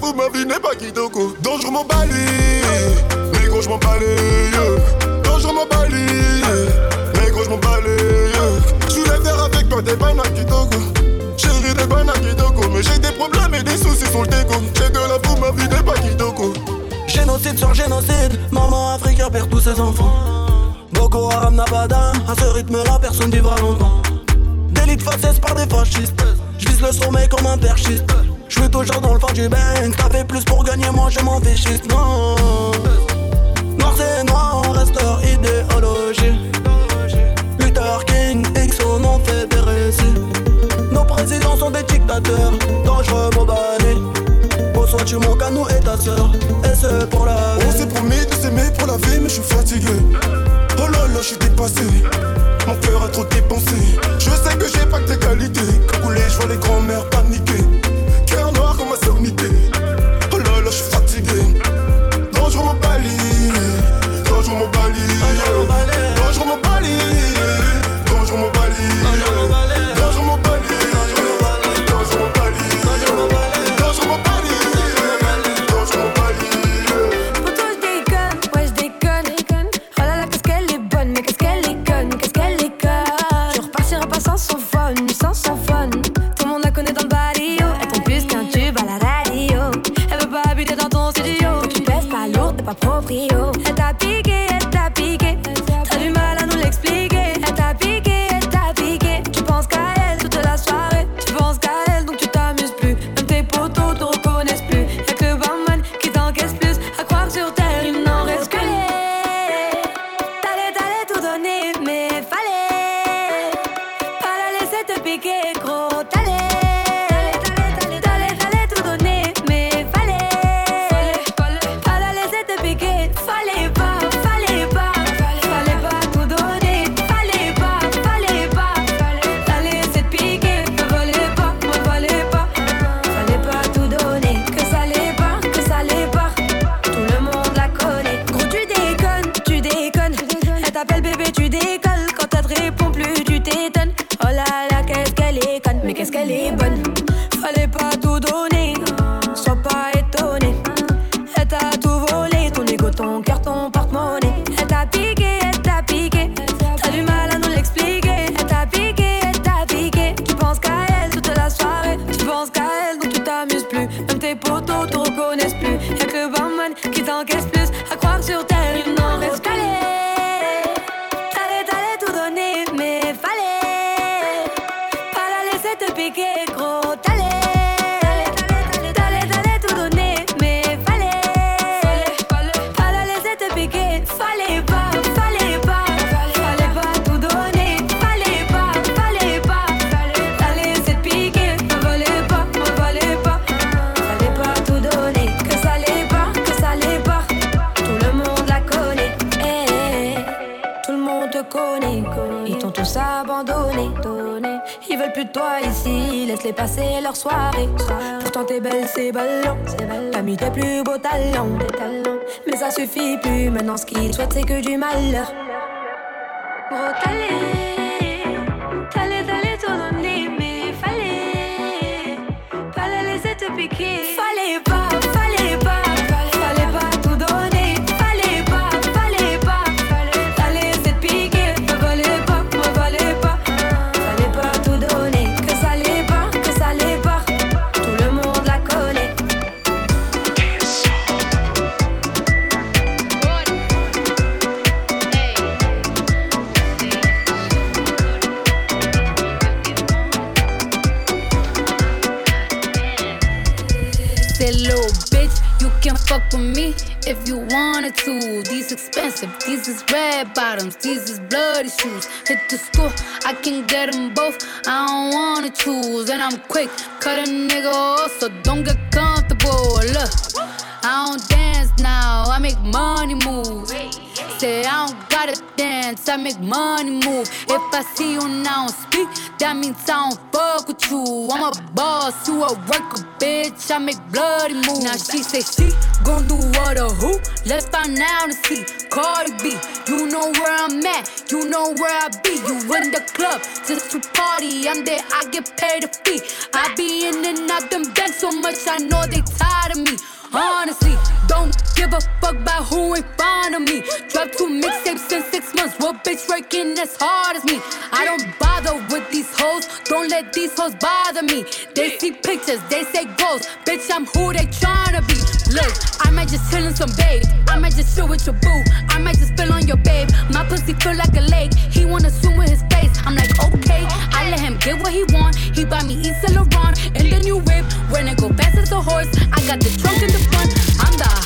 Fou, ma vie n'est pas Kitoko. Dangereux mon bali. Mais gros, je m'en balais. Dangereux mon bali. Mais gros, je m'en. Je voulais faire avec toi des bananes Togo. Chérie des bananes Kitoko. Mais j'ai des problèmes et des soucis sur le déco. J'ai de la fou, ma vie n'est pas Kitoko. Génocide sur génocide, maman africaine perd tous ses enfants. Boko Haram n'a pas à ce rythme-là personne vivra longtemps. Délit de par des fascistes, je vise le sommet comme un perchiste. Je suis toujours dans le fond du bank, t'as fait plus pour gagner, moi je m'en fiche, non. Noir c'est noir, reste leur idéologie. Luther King, X, on en fait des récits. Nos présidents sont des dictateurs, dangereux, Mobani. Au soit tu manques à nous et ta sœur, et c'est pour la On s'est promis de s'aimer pour la vie, mais je suis fatigué. Oh là là, je suis dépassé. Mon cœur a trop dépensé. Je sais que j'ai pas que tes qualités. Cagoulé, je vois les grands-mères phone. Tout le monde la connaît dans le barrio. Elle prend plus qu'un tube à la radio. Elle veut pas habiter dans ton studio. Tu pèses pas lourd, t'es pas proprio. Elle t'a piqué, elle souhaiter que du malheur. Bloody shoes. Hit the school, I can get them both. I don't wanna choose, and I'm quick, cut a nigga off, so don't get comfortable. Look, I don't dance now, I make money move. Say I don't gotta dance, I make money move. If I see you now speak, that means I don't get paid a fee. I be in and out them banks so much, I know they tired of me. Honestly, don't give a fuck about who in front of me. Drop two mixtapes in six months. What bitch working as hard as me? I don't bother with these hoes. Don't let these hoes bother me. They see pictures, they say goals. Bitch, I'm who they tryna be. Look, I might just chill in some babe. I might just chill with your boo. I might just spill on your babe. My pussy feel like a lake. He wanna swim with his face. I'm like, okay. I let him get what he want. He buy me East Laurent and the new whip. When it go fast as a horse, I got the trunk in the front. I'm the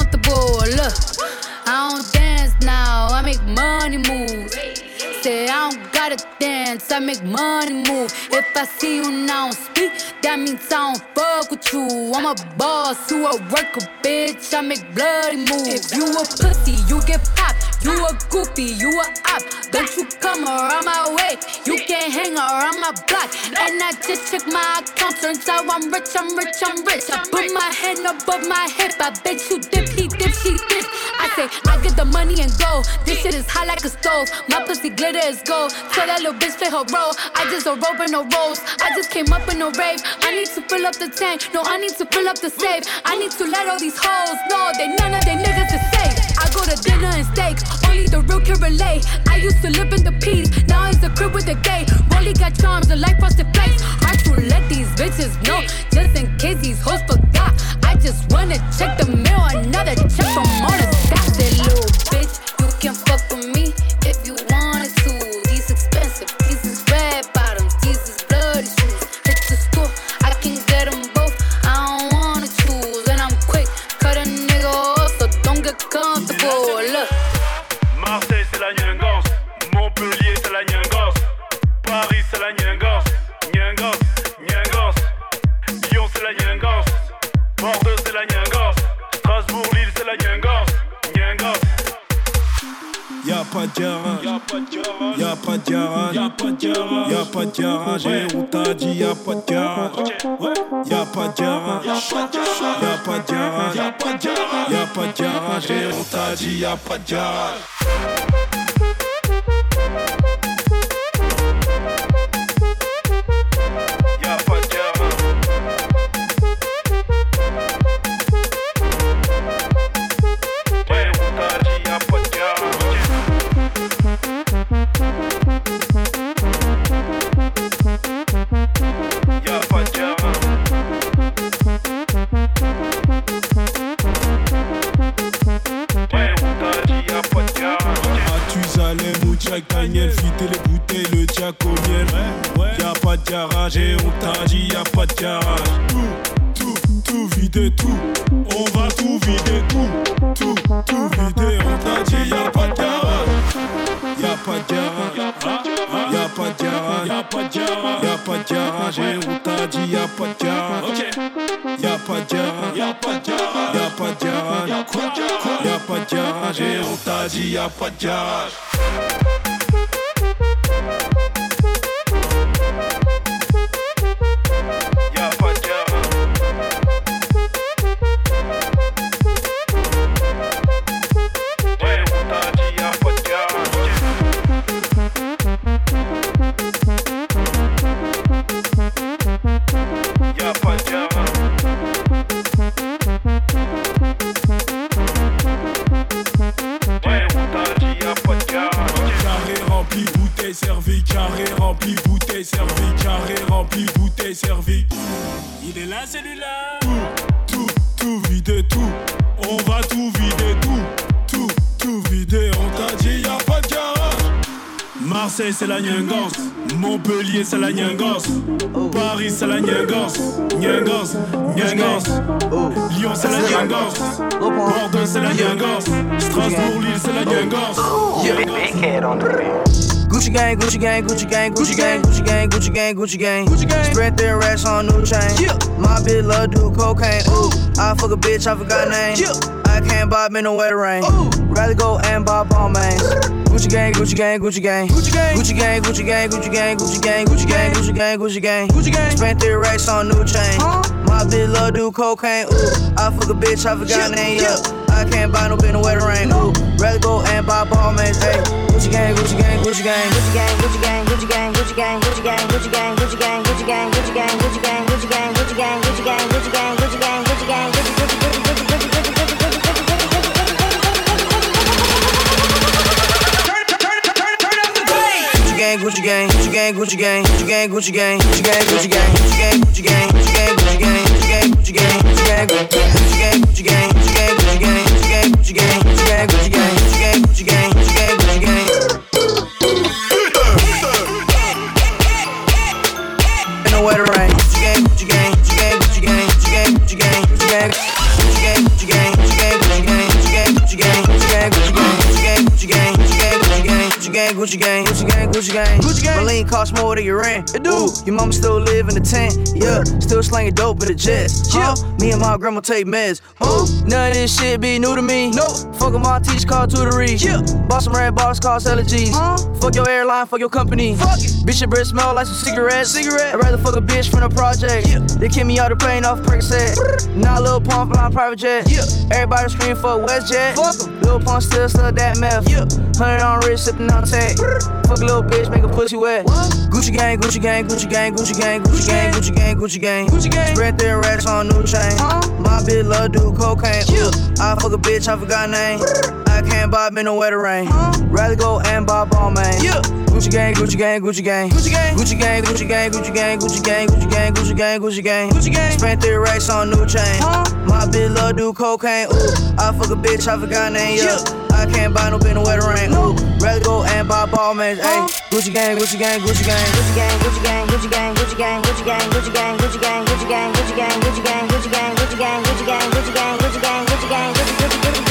comfortable. Look, I don't dance now, I make money moves. Say I don't gotta dance, I make money move. If I see you now speak, that means I don't fuck with you. I'm a boss, you a worker, bitch. I make bloody moves. If you a pussy, you get popped. You a goofy, you a op. Don't you come around my way. You can't hang around my block. And I just check my account, turns out I'm rich, I'm rich, I'm rich. I put my hand above my hip. I bet you dip, he dip, she dip. I say, I get the money and go. This shit is hot like a stove. My pussy glitter is gold. Tell that little bitch play her role. I just a rope and no rolls. I just came up in a rave. I need to fill up the tank. No, I need to fill up the safe. I need to let all these hoes know that none of they niggas is safe. I go to dinner and steak. Only the real can relate. I used to live in the peace. Now it's a crib with a gay. Rolly got charms, the life frosted flakes. Hard to let these bitches know. Just in case these hoes forgot. I just wanna check the mail. Another check from all the stats. That Bordeaux c'est la Nyangos, Strasbourg, Lille c'est la Nyangos, Nyangos. Y'a pas de garage, y'a pas de garage, y'a pas de garage, y'a pas de garage, et on t'a dit y'a pas de garage, y'a pas de garage, y'a pas de garage, y'a pas de garage, y'a pas de garage, y'a pas de garage, et on t'a dit y'a pas de garage. Garage et on t'a dit y'a pas de garage. Tout, tout, tout vider tout. On va tout vider tout. Tout, tout vider, on t'a dit y'a pas de garage. Y'a pas de garage. Y'a pas de garage. Y'a pas de garage. Y'a pas de garage et on t'a dit y'a pas de garage. Y'a pas de garage. Y'a pas de garage. Y'a pas de garage. Y'a pas de garage et on t'a dit y'a pas de garage. gangos. Bordeaux, c'est la gangos. Strasbourg, Lille, c'est la gangos. Gucci gang, Gucci gang, Gucci gang, Gucci gang, Gucci gang, Gucci gang, Gucci gang. Gucci gang. Spread their racks on new chain. My bitch love do cocaine. Ooh. I fuck a bitch, I forgot name. Yeah. I can't buy me no wetter rain. Ooh. Rather go and buy Balmain's. Gucci gang, Gucci gang, Gucci gang. Gucci gang, Gucci gang, Gucci gang, Gucci gang, Gucci gang, Gucci gang, Gucci gang, Gucci gang. Gucci gang. Spent their racks on new chain. My bitch love do cocaine. Ooh. I fuck a bitch, I forgot name. Yeah, I can't buy no no wetter rain. Ooh, rather go and buy bomb mains. Hey, Gucci gang, Gucci gang, Gucci gang, Gucci gang, Gucci gang, Gucci gang, Gucci gang, Gucci gang, Gucci gang, Gucci gang, Gucci gang, Gucci gang, Gucci gang, Gucci gang, Gucci gang, Gucci gang, Gucci gang, Gucci gang, Gucci gang, Gucci Gucci Gucci Gucci Gucci Gucci Gucci Gucci Gucci gang, Gucci gang, Gucci gang, Gucci gang, Gucci gang, Gucci gang, Gucci gang, Gucci gang, Gucci gang, Gucci gang, Gucci gang, Gucci gang, Gucci gang, Gucci gang, Gucci gang, Gucci gang, Gucci gang, Gucci gang, Gucci gang, Gucci gang, Gucci gang, Gucci gang, Gucci gang, Gucci gang, Gucci gang. My lean cost more than your rent. It do. Your mama still live in the tent. Yeah, still slanging dope in the jets. Yeah, me and my grandma take meds. Huh? None of this shit be new to me. No, fuck my teach called tutory. Yeah, bought some red bottles called allergies. Huh? Fuck your airline, fuck your company. Fuck it. Bitch, your breath smell like some cigarettes. Cigarette. I'd rather fuck a bitch from the project. Yeah. They kick me out the plane off Percocet. Now Lil Pump flying private jet. Yeah. Everybody scream for WestJet. Fuck 'em. Lil Pump still stuck that meth. Yeah. Hundred on wrist, sipping on tech. Fuck a little bitch, make a pussy wet. Gucci gang, Gucci gang, Gucci gang, Gucci gang, Gucci gang, Gucci gang, Gucci gang, Gucci gang. Spread their racks on new chain. My bitch love do cocaine. I fuck a bitch, I forgot name. I can't buy me no wetter rain. Rather go and buy ball man. Yeah. Gucci gang, Gucci gang, Gucci gang, Gucci gang, Gucci gang, Gucci gang, Gucci gang, Gucci gang, Gucci gang, Gucci gang, Gucci gang, Gucci gang. Spent their racks on new chain. My bitch love do cocaine. Ooh, I fuck a bitch, I forgot name. Yeah. I can't buy no bitch no wetter rain. Ooh, rather go and buy ball man. Hey, Gucci gang, Gucci gang, Gucci gang, Gucci gang, Gucci gang, Gucci gang, Gucci gang, Gucci gang, Gucci gang, Gucci gang, Gucci gang, Gucci gang, Gucci gang, Gucci gang, Gucci gang, Gucci gang, Gucci gang, Gucci gang, Gucci gang, Gucci Gucci Gucci Gucci Gucci Gucci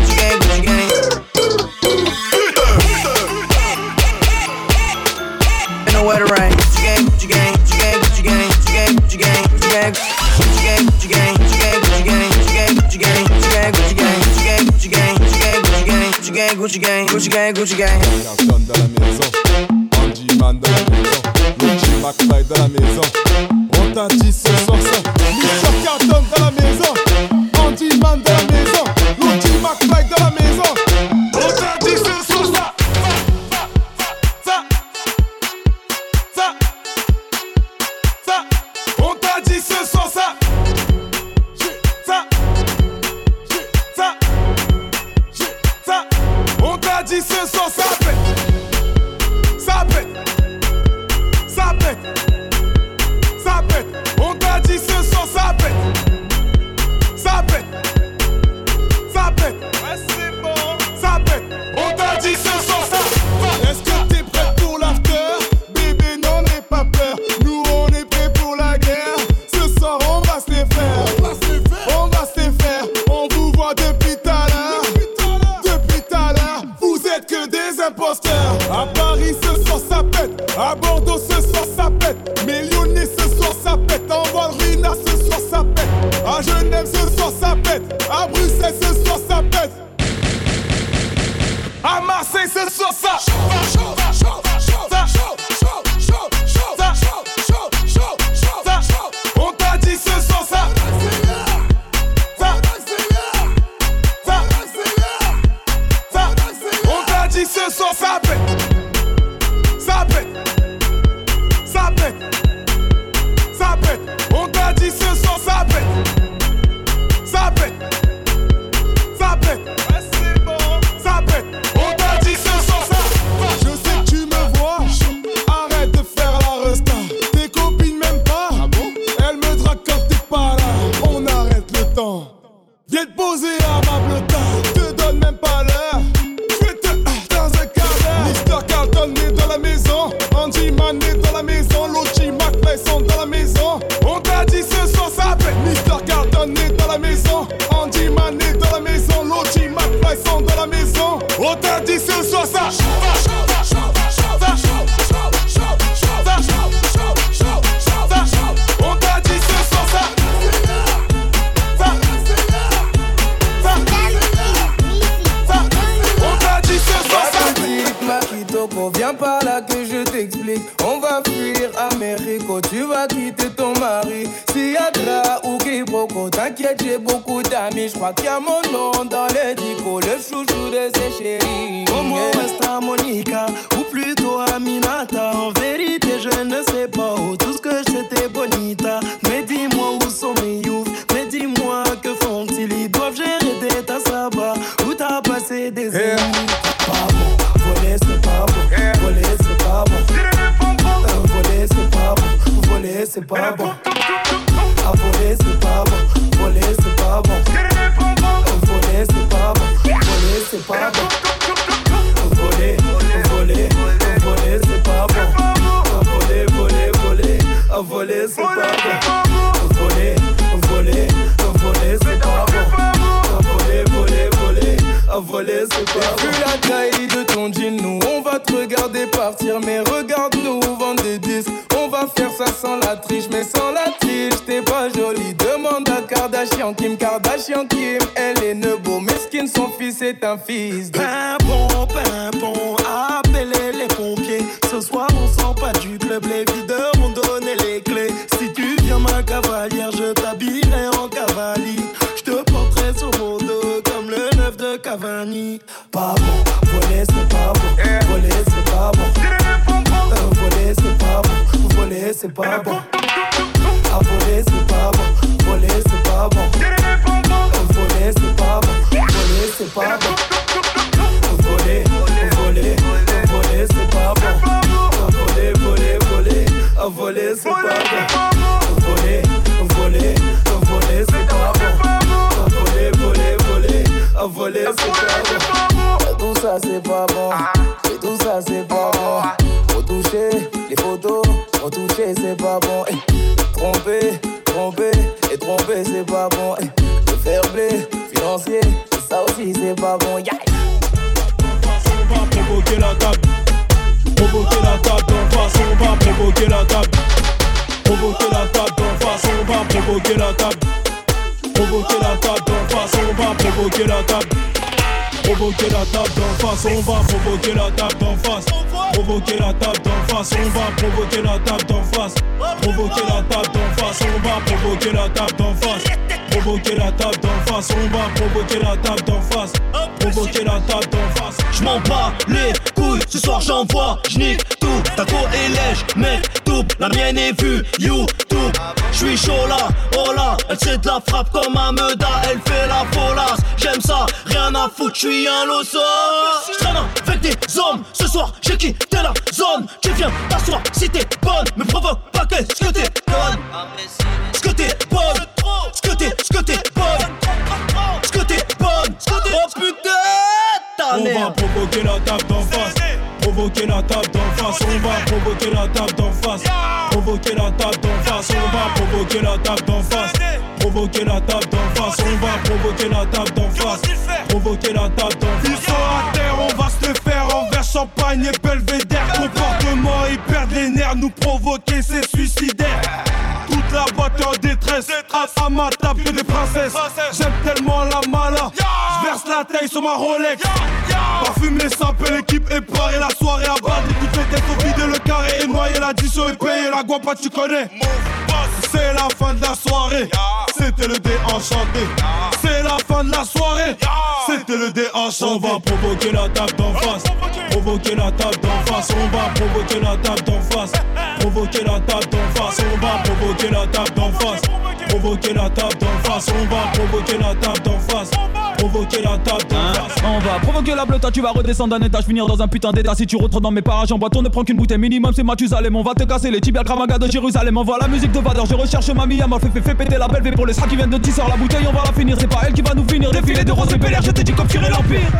Gucci gang, Gucci gang, Gucci gang. Carton dans la maison, Andy Man la maison, McFly la maison. On va te regarder partir, mais regarde-nous vendre des disques. On va faire ça sans la triche, mais sans la triche, t'es pas jolie. Demande à Kardashian, Kim Kardashian, Kim, elle est nebo, mesquine, son fils est un fils de. Pimpon, pimpon, appelez les pompiers. Ce soir, on sort pas du club, les videurs m'ont donné les clés. Si tu viens, ma cavalière, je t'habillerai voler c'est provoquer la table. Provoquer la table d'en face, on va provoquer la table. Provoquer la table d'en face, on va provoquer la table d'en face. Provoquer la table d'en face, on va provoquer la table d'en face. Provoquer la table d'en face, on va provoquer la table d'en face. Provoquer la table d'en face, on va provoquer la table d'en face. Provoquer la table d'en face. Je m'en bats les ce soir j'envoie, j'nique tout. Ta go est lège, mec, tout. La mienne est vue, YouTube. J'suis chaud là, oh là, elle sait de la frappe comme un meuda, elle fait la folasse. J'aime ça, rien à foutre, j'suis un loso. J'traîne avec des hommes, ce soir j'ai quitté la zone. Tu viens t'asseoir si t'es bonne, me provoque pas qu'est-ce que t'es bonne? Ce que t'es bonne, ce que t'es, ce que t'es bonne, ce que t'es bonne, oh putain, ta On va provoquer la table d'en face. Provoquer la table d'en face. On va provoquer la table d'en face. Provoquer la table d'en face. On va provoquer la table d'en face. Provoquer la table d'en face. On va provoquer la table d'en face. Provoquer la table d'en Ils face. sont à terre, on va se le faire envers champagne et belvédère. Comportement, ils perdent les nerfs, nous provoquer, c'est suicidaire. À, ma table que des princesses. J'aime tellement la mala, je verse la taille sur ma Rolex. Parfume les sapes et l'équipe est parée, la soirée à battre. Toutes les têtes au vide, le carré. Est noyé, l'addition est payée, la guapa tu connais. C'est la fin de la soirée, c'était le dé enchanté. C'est la fin de la soirée, c'était le dé On enchanté. va provoquer la table d'en face. provoquer. La table d'en face, on va provoquer la table d'en face, provoquer la table d'en face, on va provoquer la table d'en face, provoquer la table d'en face, on va provoquer la table d'en face, provoquer la table d'en Hein face. On va provoquer la bleuta, tu vas redescendre d'un étage, finir dans un putain d'état. Si tu retournes dans mes parages en boîte, on ne prend qu'une bouteille minimum, c'est Mathusalem. On va te casser les tibias Kramaga de Jérusalem. On voit la musique de Vador, je recherche ma Mia, fait, fait, fait péter la belle V pour les sacs qui viennent de Tissor. La bouteille, on va la finir, c'est pas elle qui va nous finir. Défilé de rose et Bel Air, je t'ai dit tirer l'empire.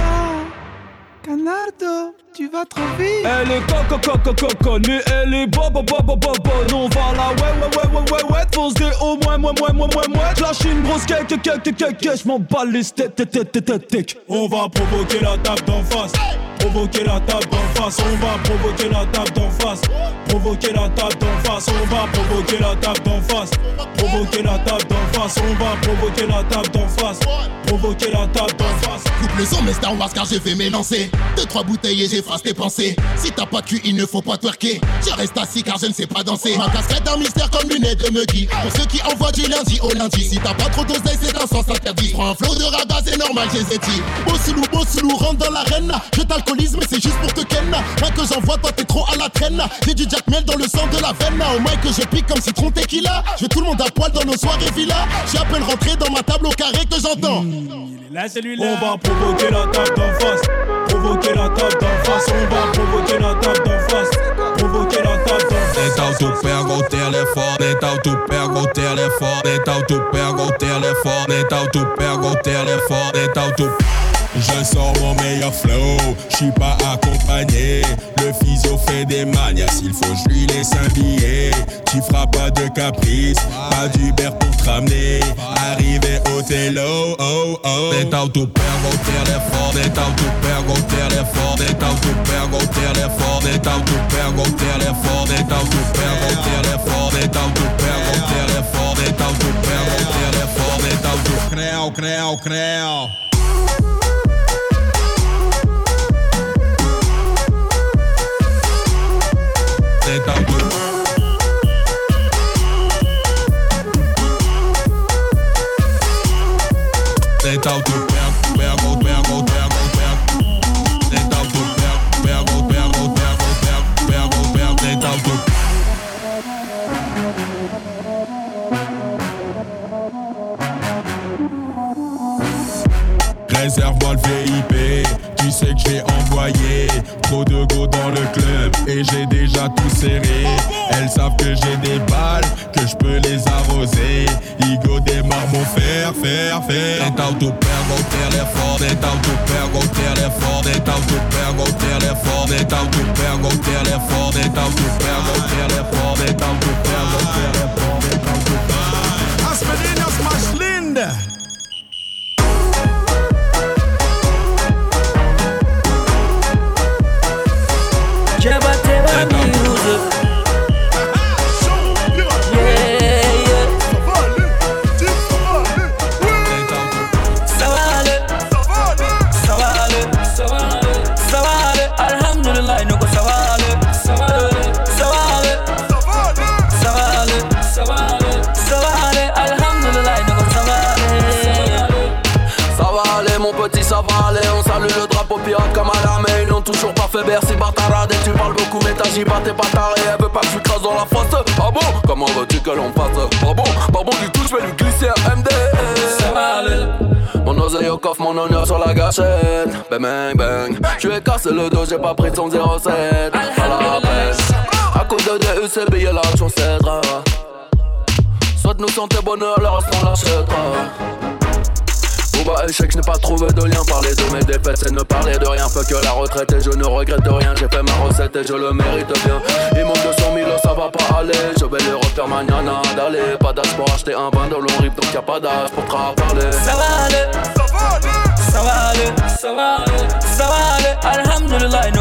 Canardo, tu vas trop vite. Elle est coco coco coco mais elle est bobo bobo bobo On va la ouais ouais ouais ouais ouais ouais Fonce des au moins moins moins moins moins moins Lâche une grosse cake cake cake cake cake Je m'en bats les steaks tête tête tête tête On va provoquer la table d'en face. Provoquer la table d'en face. On va provoquer la table d'en face. Provoquer la table d'en face. On va provoquer la table d'en face. Provoquer la table d'en face. On va provoquer la table d'en face. Provoquer la table d'en face. Coupe le son, mais Star Wars car je vais m'élancer. Deux, trois bouteilles et j'efface tes pensées. Si t'as pas de cul, il ne faut pas twerker. Je reste assis car je ne sais pas danser. Ma casquette un mystère comme lunettes de Muggy. Pour ceux qui envoient du lundi au lundi. Si t'as pas trop d'oseille, c'est un sens interdit. Prends un flow de raga, c'est normal, j'ai dit. Bossoulou, Bossoulou, rentre dans l'arène. Je t'alcoolise, mais c'est juste pour te ken. Rien que j'envoie, toi t'es trop à la traîne. J'ai du Jack Miel dans le sang de la veine. Au mic que je pique comme citron tequila. Je veux tout le monde à poil dans nos soirées villa. J'ai à peine rentré dans ma table au carré que j'entends. Là, celui-là. On va provoquer la table d'en face. Provoquer la table d'en face. On va provoquer la table d'en face. Provoquer la table d'en face. Então tu pega o telefone, então tu pega o telefone, então tu pega o telefone, então tu pega o telefone, então tu. Je sors mon meilleur flow, je suis pas accompagné. Le physio fait des manias, s'il faut, je lui laisse un billet. Tu feras pas de caprice, pas d'Uber pour te ramener. Arrivé au télo, oh oh. Détends tout au détends tout perdre au détends tout au détends tout au détends tout perdre au détends tout perdre au détends tout perdre au détends tout. Creu, creu, creu. Réserve-moi le qui c'est que j'ai envoyé Trop de go dans le club et j'ai déjà tout serré Elles savent que j'ai des balles, que je peux les arroser Igo démarre mon fer, fer, fer Est out to pergo, telefone Est out to pergo, telefone Est out to pergo, telefone Est out to pergo, telefone Est out to pergo, telefone Est out to pergo, telefone Asmenina smash pas fait Bercy Batarade Et tu parles beaucoup mais t'agis pas, t'es pas taré Elle veut pas que je lui crase dans la face. Ah bon? Comment veux-tu que l'on fasse? Ah bon? Bah bon du tout je vais lui glisser un MD. Mon oseille au coffre, mon honneur sur la gâchette. Bang bang bang. Je ai cassé le dos, j'ai pas pris son 07 À la peine. À cause de DU c'est billet la chaussette Soit nous santé bonheur, le reste on l'achètera Booba échec, je n'ai pas trouvé de lien Parler de mes défaites, c'est ne parler de rien Fait que la retraite et je ne regrette rien J'ai fait ma recette et je le mérite bien Il manque 200 000, ça va pas aller Je vais les refaire mañana d'aller Pas d'âge pour acheter un bain de long rip Donc y'a pas d'âge pour te parler Ça va aller. Ça va aller. Ça va aller. Ça va aller. Alhamdulillah, ça va aller.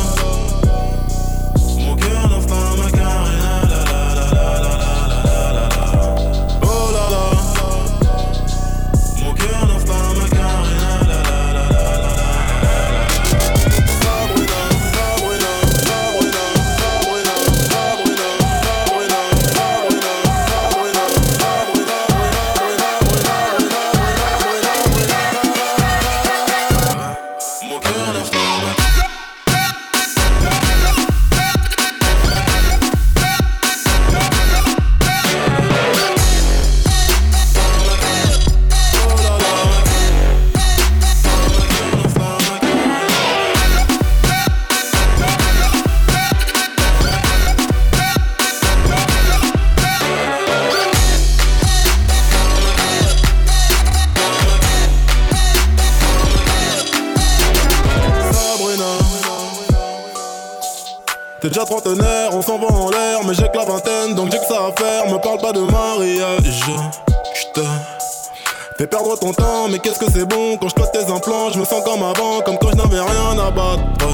C'est bon quand je code tes implants, je me sens comme avant, comme quand je n'avais rien à battre.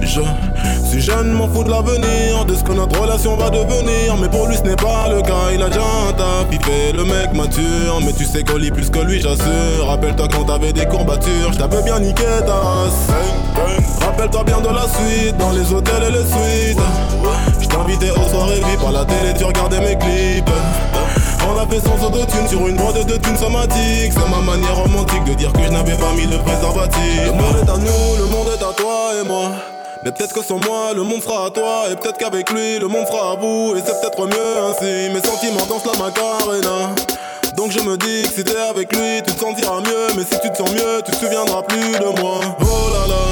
Je suis jeune, m'en fous de l'avenir, de ce que notre relation va devenir, mais pour lui ce n'est pas le cas, il a déjà un taf, il fait le mec mature, mais tu sais qu'on lit plus que lui, j'assure. Rappelle-toi quand t'avais des courbatures, je t'avais bien niqué ta race. Rappelle-toi bien de la suite, dans les hôtels et les suites. Je t'invitais aux soirées VIP, à la télé tu regardais mes clips. On a fait sans autotune sur une bande de thunes somatiques. C'est ma manière romantique de dire que je n'avais pas mis de préservatif. Le monde est à nous, le monde est à toi et moi. Mais peut-être que sans moi, le monde sera à toi. Et peut-être qu'avec lui, le monde sera à vous. Et c'est peut-être mieux ainsi. Mes sentiments dansent la macarena. Donc je me dis que si t'es avec lui, tu te sentiras mieux. Mais si tu te sens mieux, tu te souviendras plus de moi. Oh là là.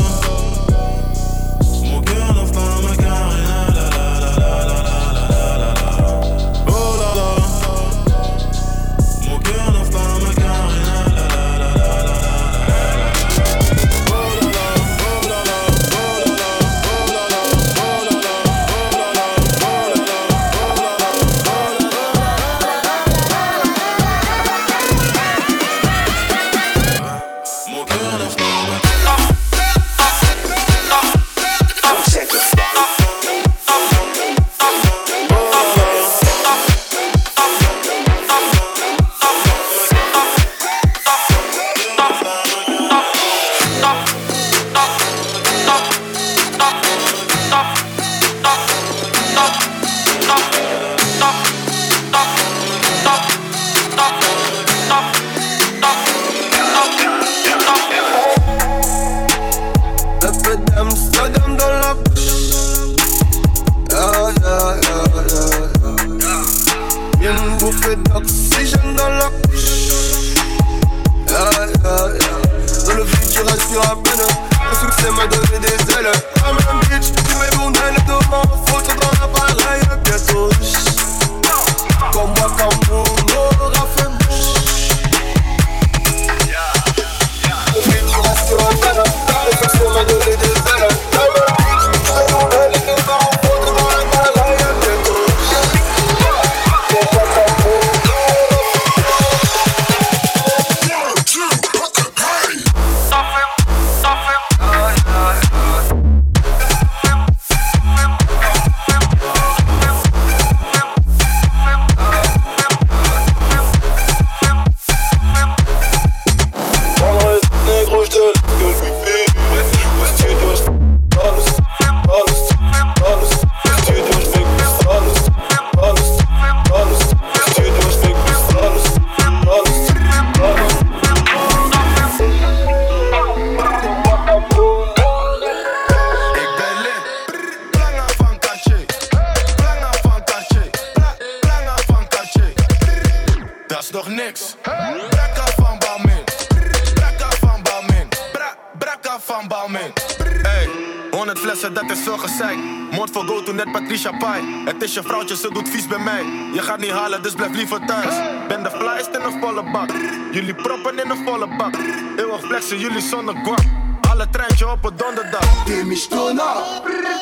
zonder guap. Alle treintje op een donderdag. Demi Stona,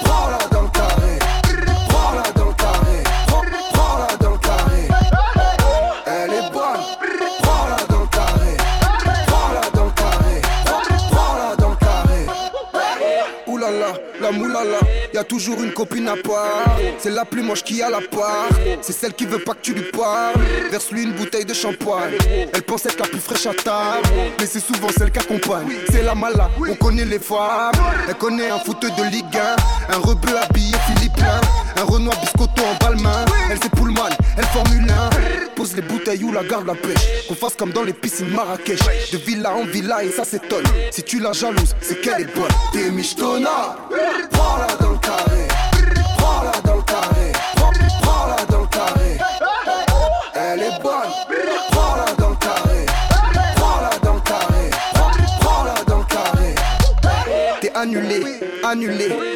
voilà dans le carré. Voilà dans le carré. Voilà dans le carré. Elle est bonne. Voilà dans le carré. Voilà dans le carré. Voilà dans le carré. Oulala, la moulala. Y'a toujours une copine à part. C'est la plus moche qui a la part. C'est celle qui veut pas que tu lui parles. Verse-lui une bouteille elle pense être la plus fraîche à table, mais c'est souvent celle qu'accompagne. C'est la mala, on connaît les femmes. Elle connaît un footeur de Ligue 1, un rebeu habillé philippin, un Renoir biscotto en balmain. Elle c'est Pullman, elle Formule 1. Pose les bouteilles ou la garde la pêche. Qu'on fasse comme dans les piscines Marrakech. De villa en villa et ça s'étonne. Si tu la jalouses, c'est qu'elle est bonne. T'es michetonna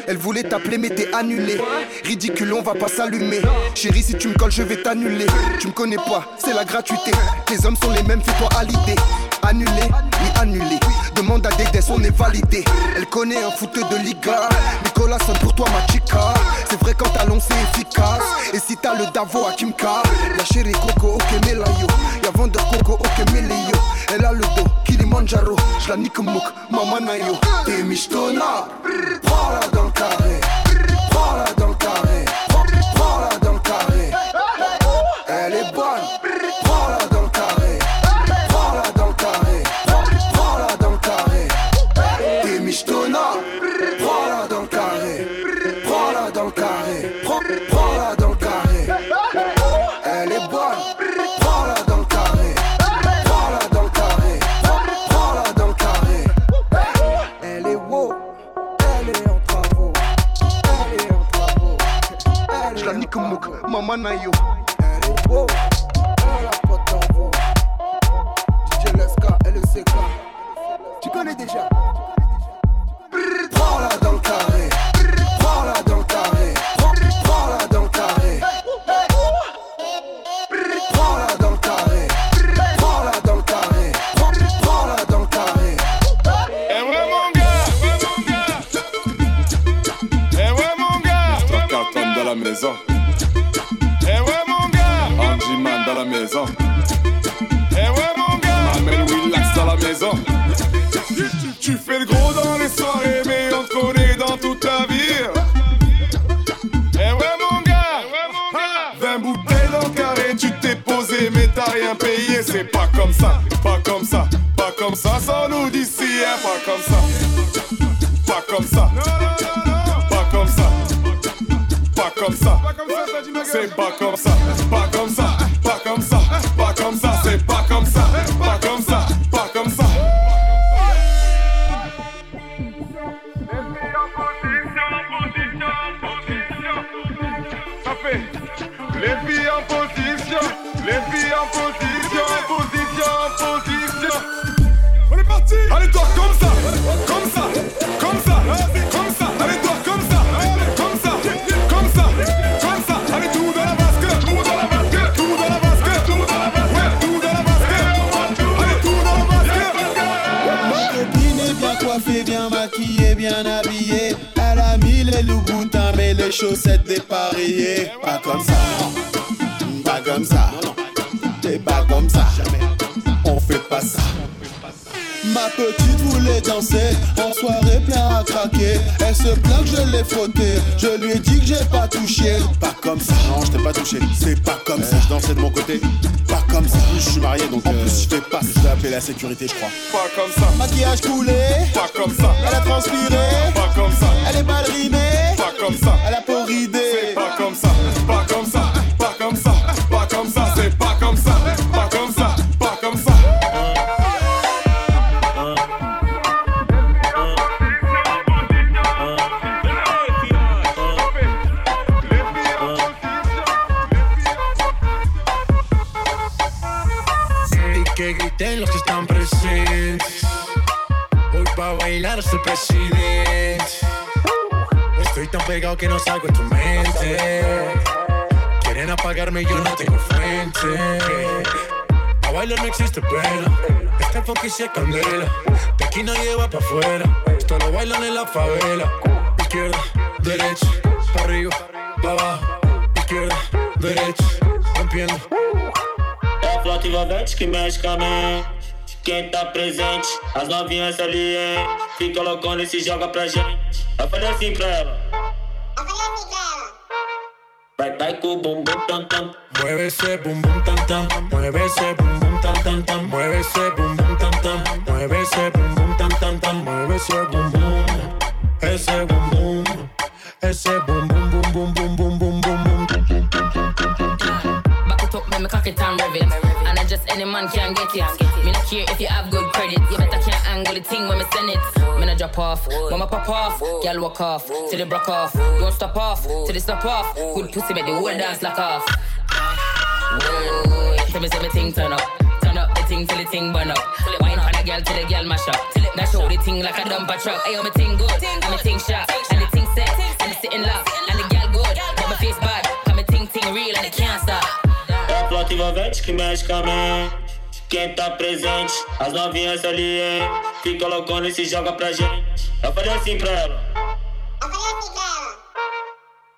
Elle voulait t'appeler, mais t'es annulé. Ridicule, on va pas s'allumer. Chérie, si tu me colles, je vais t'annuler. Tu me connais pas, c'est la gratuité. Les hommes sont les mêmes, fais-toi à l'idée. Annulé, oui, annulé. Demande à Dédès, on est validé. Elle connaît un foot de Liga. Nicolas sonne pour toi, ma chica. C'est vrai, quand t'as lancé efficace. Et si t'as le Davo à Kimka, la chérie Coco, ok, Melayo. Y'a vendeur Coco, ok, Melayo. Elle a le dos. Kilimanjaro, je la nique mouk, maman nayo, t'es michetonnard, prends dans le cadre. sécurité, je crois. Pas comme ça. pino. É flota envolvente que mexe com a mãe. Quem tá presente, as novinhas ali, hein? Fica loucona e se joga pra gente. Assim Eu falei assim pra ela. Vai, vai com o bumbum tam tam. Mueve esse bumbum tam tam. Mueve esse bumbum tam tam tam. Mueve esse bumbum tam tam. Mueve esse bumbum tam tam tam. Mueve esse bumbum. Esse bumbum. Esse bumbum bum bum bum bum bum. Me cock it and rev it. And I just any man can get it. Me not care if you have good credit. You better can't angle the thing when me send it. Me not drop off, mama pop off, girl walk off, till it broke off. Don't stop off, till it stop off. Good pussy make the whole dance lock off. Tell me say me thing turn up, turn up the thing till the thing burn up. Wine on a girl till the girl mash up. Now show the thing like a dumper truck. Ayo me thing good, and me thing sharp, and the thing set, and the sitting lock, and the girl good, but my face bad. Come me thing ting real and it can't stop. A flota envolvente que mexe com a mente. Quem tá presente, as novinhas ali, hein? Fica loucona e se joga pra gente. Eu falei assim pra ela.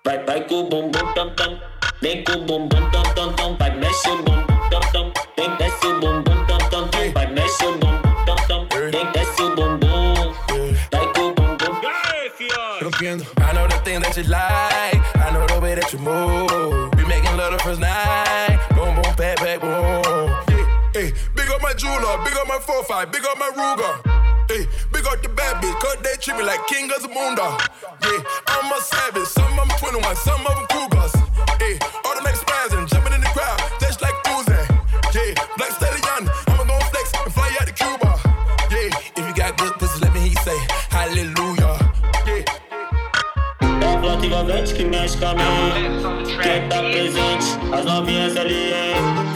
Vai, vai com o bumbum tam tam. Vem com o bumbum tam tam tam. Vai, mexe o bumbum tam tam. Vem, desce o bumbum tam tam tam. Vai, mexe o bumbum tam tam. Vem, desce o bumbum. Vai com o bumbum. Rompiendo. I know the thing that you like. I know the way that you move. My 4-5, big up my Ruger. Hey, big up the bad bitch, cause they treat me like king of the moonda. Yeah, I'm a savage, some of them 21, some of them cougars. Hey, automatic spazzing, jumping in the crowd, just like Tuesday. Yeah, black stallion, I'ma gon' flex and fly out to Cuba. Yeah, if you got good pussy, let me hear you say hallelujah. Yeah. É a flota envolvente que mexe com a mente. Quem tá presente, as novinhas ali,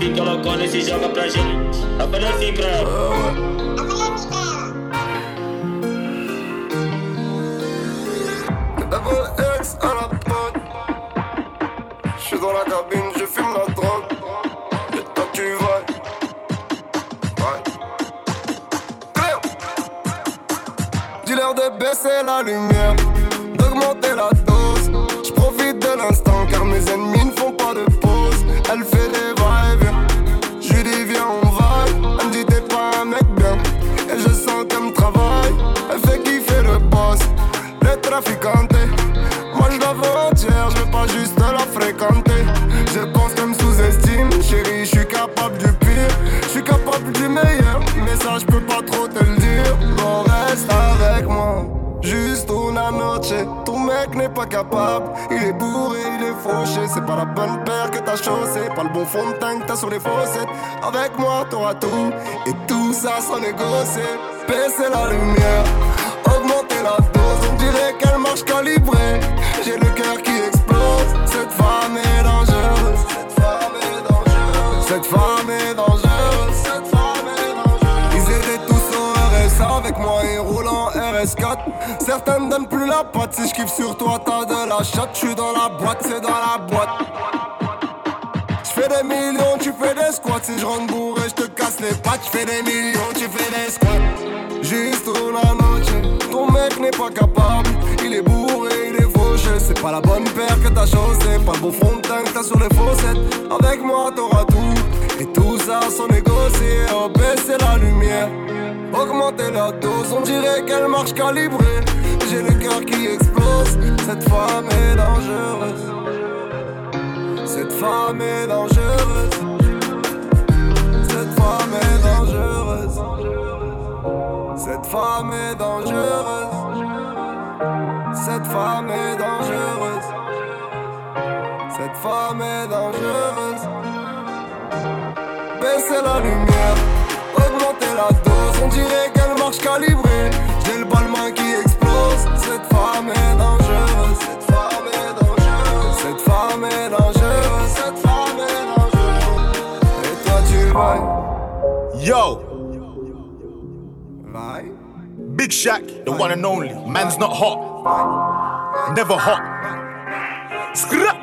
hein? Fica loucona e se joga pra gente. Assim pra ela. Dans la cabine, je fume la drogue. Et toi tu vas. Ouais. Dis-leur de baisser la lumière, d'augmenter la dose. J'profite de l'instant car mes ennemis Moi je la veux entière, je veux pas juste la fréquenter. Je pense qu'elle me sous-estime. Chérie, je suis capable du pire. Je suis capable du meilleur. Mais ça, je peux pas trop te le dire. Bon, reste avec moi. Juste una noche, ton mec n'est pas capable. Il est bourré, il est fauché. C'est pas la bonne paire que t'as chaussé. Pas le bon fond de teint que t'as sur les fossettes. Avec moi, t'auras tout. Et tout ça sans négocier. Baisser la lumière, augmenter la dose. Dirait qu'elle marche calibrée. J'ai le cœur qui explose. Cette femme est dangereuse. Cette femme est dangereuse. Cette femme est dangereuse. Cette femme est dangereuse. Ils étaient tous au RS avec moi et roulant RS4. Certains me donnent plus la patte. Si je kiffe sur toi, t'as de la chatte. Je suis dans la boîte, c'est dans la boîte. Fais des millions, tu fais des squats. Si je rentre bourré, je te casse les pattes. Je fais des millions, tu fais des squats. Juste una noche, ton mec n'est pas capable. Il est bourré, il est fauché. C'est pas la bonne paire que t'as chaussé. Pas le beau fond de teint que t'as sur les fossettes. Avec moi, t'auras tout. Et tout ça sans négocier. Oh, baisser la lumière. Augmenter la dose, on dirait qu'elle marche calibrée. J'ai le cœur qui explose. Cette femme est dangereuse. Cette femme est dangereuse. Cette femme est dangereuse. Cette femme est dangereuse. Cette femme est dangereuse. Cette femme est dangereuse. Baisser la lumière, augmenter la dose. On dirait qu'elle marche calibrée. Yo. Big Shaq, the one and only. Man's not hot. Never hot. Skra.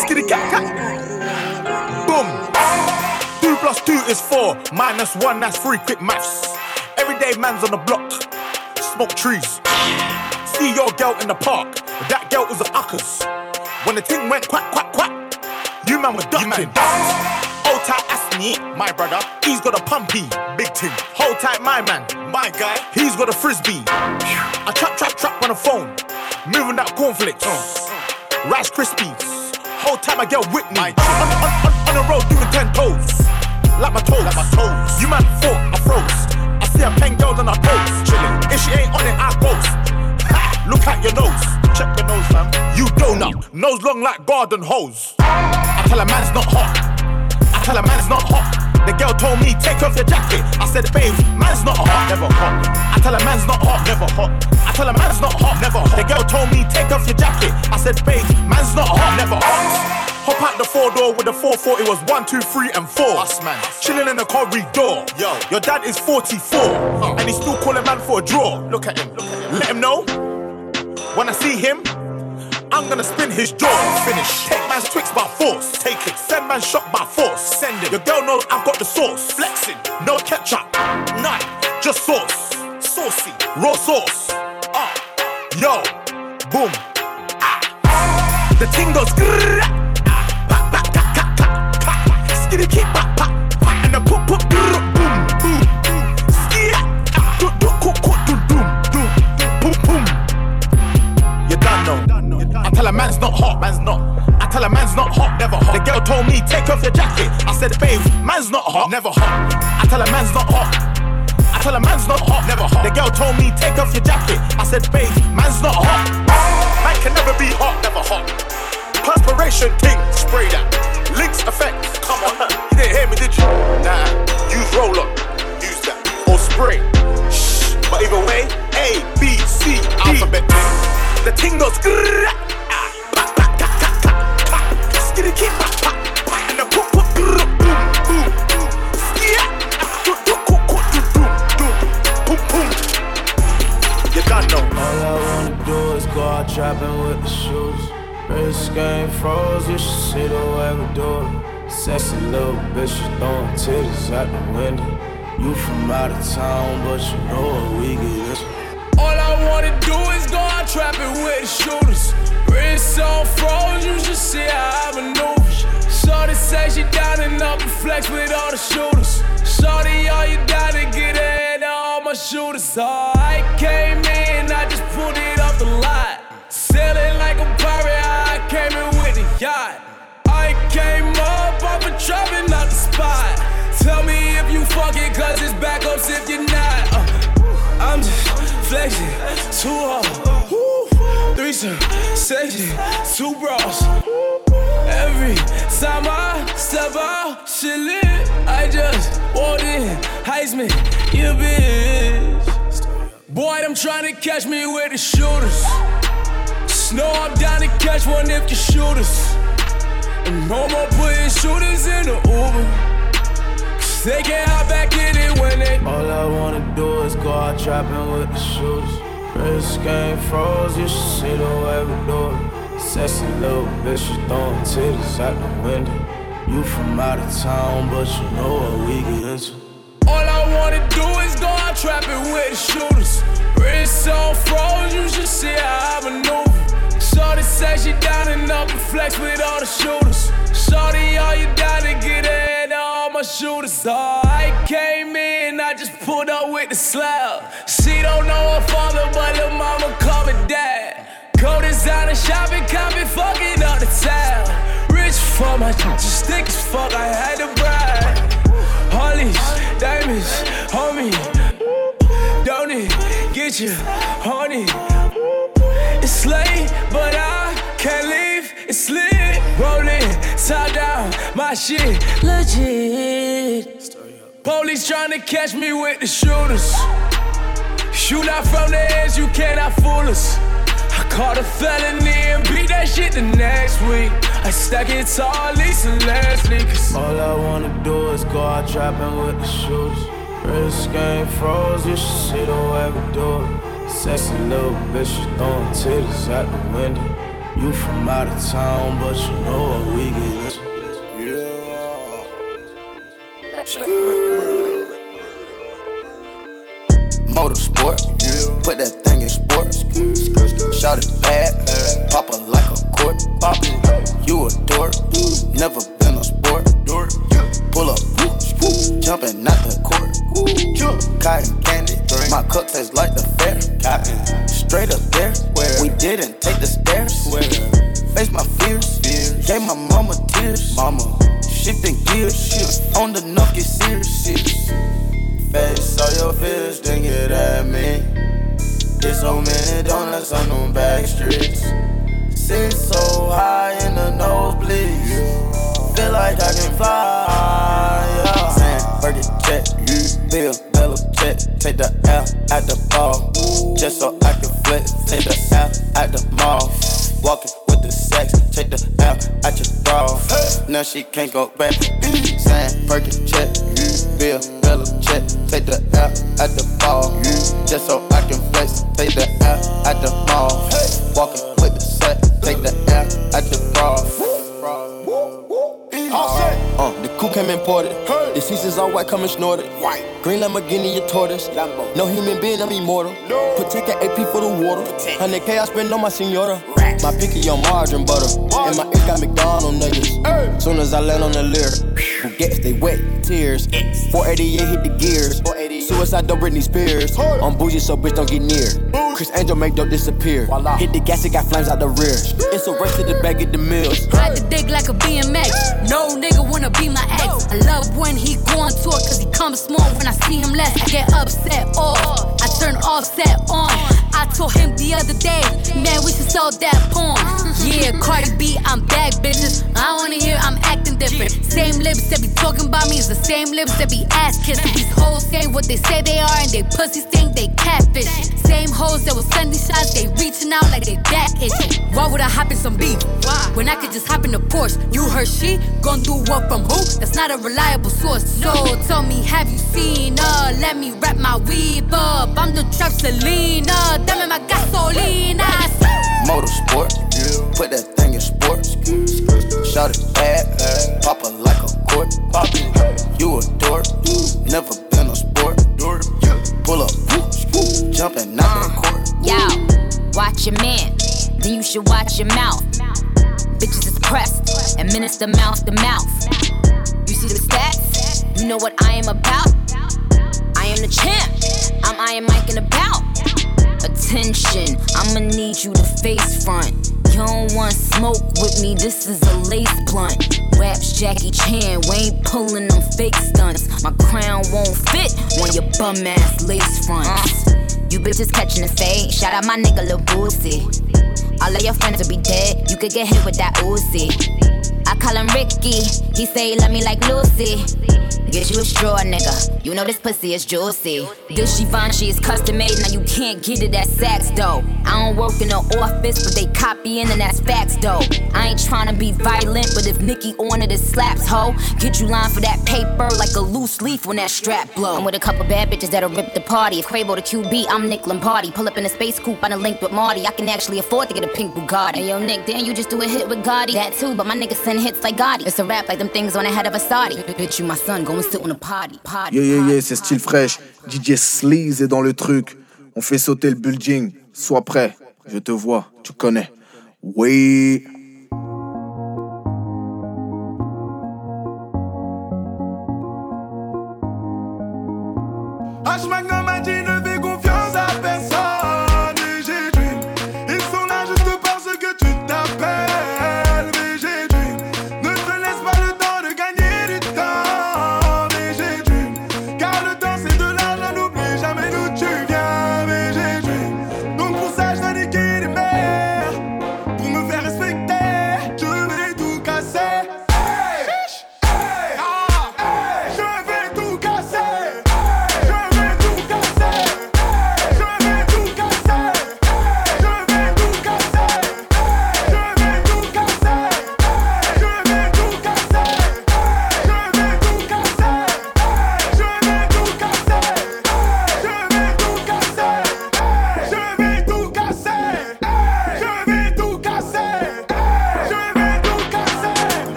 Skitty cat cat. Boom. Two plus two is four. Minus one, that's three. Quick maths. Everyday man's on the block. Smoke trees. See your girl in the park. That girl was a uckers. When the thing went quack, quack, quack, you man were ducking. Hold tight, Asni, my brother. He's got a pumpy, big thing. Hold tight, my man, my guy. He's got a frisbee. I trap, trap, trap on the phone. Moving that cornflakes. Rice Krispies. Whole time I get Whitney. On, on, on, on the road doing ten toes. Like my toes. Like my toes. You man thought I froze. I see a pen girl on her toes. Chilling. If she ain't on it, I post. Ha! Look at your nose. Check your nose, fam. You donut. Nose long like garden hose. I tell a man's not hot. I tell a man's not hot. The girl told me, take off your jacket. I said, babe, man's not hot, never hot. I tell a man's not hot, never hot. I tell a man's not hot, never hot. The girl told me, take off your jacket. I said, babe, man's not hot, never hot. Hop out the four door with the 440 was one, two, three, and four. Us man, chilling in the corridor. Yo, your dad is 44, and he's still calling man for a draw. Look at him, look at him. Let him know. When I see him, I'm gonna spin his jaw. Finish. Take man's twix by force. Take it. Send man shot by force. Send it. Your girl knows I've got the sauce. Flexing. No ketchup. None. Just sauce. Saucy. Raw sauce. Ah. Yo. Boom. Ah. The ting goes. ah, keep tell a man's not hot, man's not. I tell a man's not hot, never hot. The girl told me, take off your jacket. I said, babe, man's not hot, never hot. I tell a man's not hot. I tell a man's not hot, never hot. The girl told me, take off your jacket. I said, babe, man's not hot. Man can never be hot, never hot. Perspiration ting, spray that. Lynx effect, come on. You didn't hear me, did you? Nah, use roll up, use that. Or spray. Shh, but either way, A, B, C, D. Alphabet. The ting goes grrrr. And the boom, boom, boom. Skia, ah, do, do, cook, do, doom, doom, boom, boom. You done know. All I wanna do is go out trapping with the shoes. Wrist game froze, you should see the way we do it. Sexy little bitch, you throwing titties out the window. You from out of town, but you know what we get. All I wanna do is go out trapping with the shooters. Wrist on froze, you should see how I maneuver. Shorty say she down and up and flex with all the shooters. Shorty, all you down to get ahead of all my shooters. Oh, I came in, I just pulled it off the lot. Sailing like a pirate, I came in with a yacht. I came up off a trapping out the spot. Tell me if you fucking, cause it's backups flexing, too hard. Threesome, section, two bras. Every time I step out, shit lit. I just walked in, Heisman, you bitch. Boy, I'm trying to catch me with the shooters. Snow, I'm down to catch one if you shoot us. And no more putting shooters in the Uber. They can't hop back in it when they. All I wanna do is go out trapping with the shooters. Wrist game froze, you should see the way we do it. Sexy little bitch, you throwing titties out the window. You from out of town, but you know what we get into. All I wanna do is go out trapping with the shooters. Wrist on froze, you should see how I maneuver. Shorty say she down and up and flex with all the shooters. Shorty, all you to get of all my shooters. I came in, I just pulled up with the slab. She don't know her father, but her mama call me dad. Go designer shopping, copy fucking up the town. Rich for my just thick as fuck, I had to brag. Hollies, diamonds, homie. Don't it get you horny? It's late, but I can't leave. It's lit. Rolling, top down, my shit legit. Police trying to catch me with the shooters. Shoot out from the edge, you cannot fool us. I caught a felony and beat that shit the next week. I stack it tall, Lisa Leslie. Cause all I wanna do is go out trapping with the shooters. Wrist game froze, you should see the way we do it. Sexy little bitch, she throwing titties out the window. You from out of town, but you know what we get. Yeah. Motorsport, put that thing in sports. Shout it bad, pop it like a court. You a dork, never been a sport. Pull up, jumping out the court. Cotton candy, my cup tastes like the fair. Straight up there, we didn't take the stairs. Face my fears, gave my mama tears. Mama, shifting gears, on the knock get. Face all your fears, then get at me. There's so many donuts on them back streets. Sit so high in the nosebleeds. Feel like I can fly. Yeah. Burger check, Bill, Bello check. Take the L at the ball. Just so I can flex. Take the L at the mall. Walking with the sex. Take the L at your bra. Now she can't go back. Saying, Burger check, Bill, Bello check. Take the L at the ball. Just so I can flex. Take the L at the mall. Walking with the set. Take the L. Uh, the coupe came imported. The seasons all white, coming snorted. White. Green Lamborghini, your tortoise. No human being, I'm immortal. Protect an AP for the water. 100K I spend on my senora. My picky on margarine butter. And my ink got McDonald niggas. Soon as I land on the lyric, who gets they wet tears. 488 hit the gears. Suicide don't Britney Spears. I'm bougie, so bitch don't get near. Criss Angel make dope disappear. Hit the gas, it got flames out the rear. It's a race to the bag of the mills. Ride the dick like a BMX. No nigga wanna be my ex. I love when he go on tour, cause he comes small when I see him less. I get upset off. I turn offset on. I told him the other day, man, we should sell that porn. Yeah, Cardi B, I'm back, bitches. I wanna hear I'm acting different. Same lips that be talking about me is the same lips that be ass kissing. These hoes say what they say they are, and they pussies think they catfish. Same hoes that was sending shots, they reaching out like they that itching. Why would I hop in some beef? When I could just hop in a Porsche. You heard she gon' do what from who? That's not a reliable source. So tell me, have you seen her? Let me wrap my weave up. I'm the trap Selena. Dame my gasolina. Motorsport, put that thing in sports. Shout it bad, pop it like a court. You a dork, never been a sport. Pull up, jumping out the uh, court. Yo, watch your man, then you should watch your mouth. Bitches is pressed, administer mouth to mouth. You see the stats? You know what I am about? I am the champ. I'm Iron Mike and about. Attention, I'ma need you to face front. You don't want smoke with me, this is a lace blunt. Raps Jackie Chan, we ain't pulling them fake stunts. My crown won't fit on your bum ass lace fronts. You bitches catching the fade, shout out my nigga Lil Boosie. All of your friends will be dead, you could get hit with that Uzi. I call him Ricky, he say he love me like Lucy. Get you a straw, nigga. You know this pussy is juicy. This Givenchy is custom made, now you can't get it at Saks though. I don't work in the office, but they copying and that's facts though. I ain't trying to be violent, but if Nicki on it, it slaps ho. Get you lined for that paper like a loose leaf when that strap blow. I'm with a couple bad bitches that'll rip the party. If Quavo the QB, I'm Nick Lombardi. Pull up in a space coupe, I done linked with Marty. I can actually afford to get a pink Bugatti. Hey yo, Nick, damn, you just do a hit with Gotti. That too, but my niggas send hits like Gotti. It's a rap like them things on the head of a Saudi. Bitch, you my son, go and sit on a party. Party. Yeah, yeah, yeah, c'est style fraîche. DJ Sleaze est dans le truc. On fait sauter le building. Sois prêt. Je te vois. Tu connais. Oui.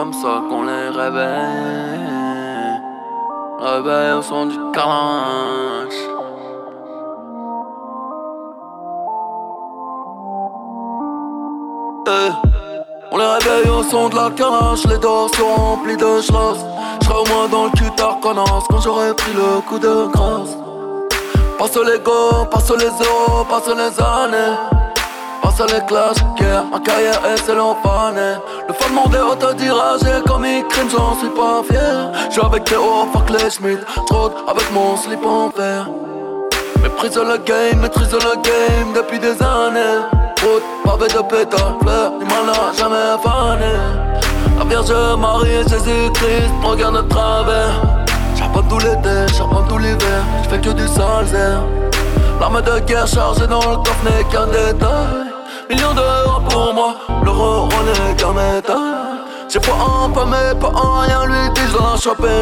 Comme ça qu'on les réveille. Réveille au son du calanche. On les réveille au son de la calache, les dors sont remplis de schloss. J'serai au moins dans le cul quand j'aurai pris le coup de grâce. Passe les go, passe les euros, passe les années. Passe les classes, yeah, ma carrière est. Le fan comme il crime, j'en suis pas fier. J'suis avec Théo, fuck les Schmidt, trop avec mon slip en fer. Méprise le game, maîtrise le game depuis des années. Route, pavé de pétales, fleurs, du mal n'a jamais fané. La Vierge Marie Jésus-Christ me regardent de travers. Charbonne tout l'été, charbonne tout l'hiver, j'fais que du sale. L'arme de guerre chargée dans le coffre n'est qu'un détail. Millions d'euros pour moi, l'euro n'est qu'un métal. J'ai pas mais pas en rien, lui dis dans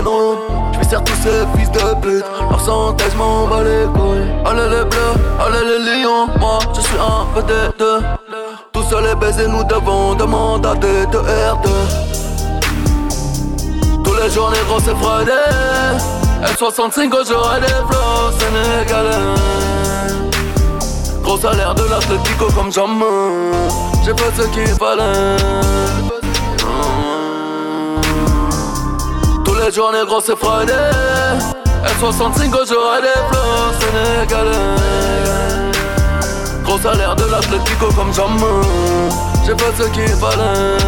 non. J'vais serre tous ces fils de pute, leur santé m'en bat les couilles. Allez les bleus, allez les lions, moi je suis un vedette. Tout seul et baiser, nous devons demander à D2R2. Tous les jours négro c'est Friday L65 j'aurai des flots sénégalais Gros salaire de l'Atletico comme jamais J'ai fait ce qu'il fallait. Tous les jours négro c'est Friday. L65 j'aurai des flots sénégalais. Gros salaire de l'Atletico comme jamais J'ai fait ce qu'il fallait.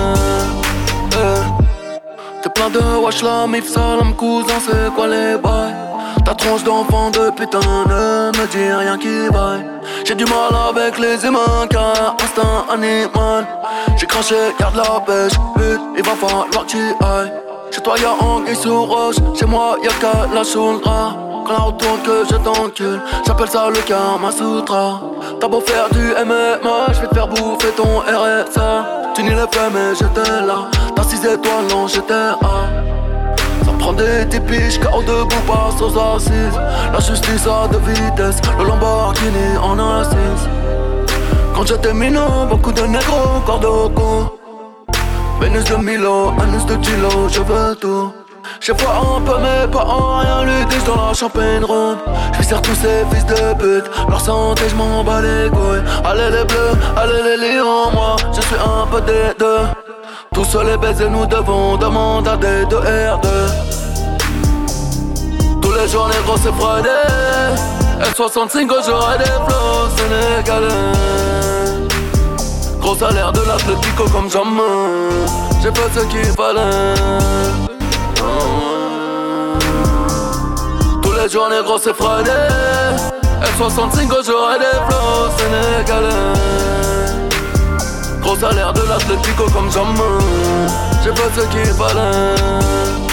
Eh. T'es plein de wash la mif salam cousin c'est quoi les bails? Ta tronche d'enfant de putain ne me dis rien qui vaille J'ai du mal avec les humains car instinct animal J'ai craché, garde la pêche, pute, il va falloir que tu ailles Chez toi y'a anguille sous roche, chez moi y'a qu'à la choulra quand la retourne que je t'encule. J'appelle ça le karma sutra. T'as beau faire du MMA, je vais te faire bouffer ton RSA. Tu n'y le fait, mais j'étais là. T'as 6 étoiles, non, j'étais A. Ça prend des typiques, KO debout, pas aux assises. La justice a de vitesse, le Lamborghini en assise. Quand j'étais minot, beaucoup de négros, corps de. Vénus de Milo, anus de Chilo, je veux tout. Je vois un peu mais pas en rien lui disent dans la champagne ronde Je sers tous ces fils de pute Leur santé je m'en bats les couilles Allez les bleus, allez les lions Moi je suis un peu des deux Tous les baisers nous devons demander à des deux R2 Tous les jours les gros c'est Friday L65 j'aurai des flots sénégalais. Gros salaire de l'Atletico comme jamais. J'ai pas ce qu'il fallait. Tous les jours négro c'est Friday F65 j'aurai des flots sénégalais. Gros salaire de l'Atletico comme jamais. J'ai pas ce qu'il fallait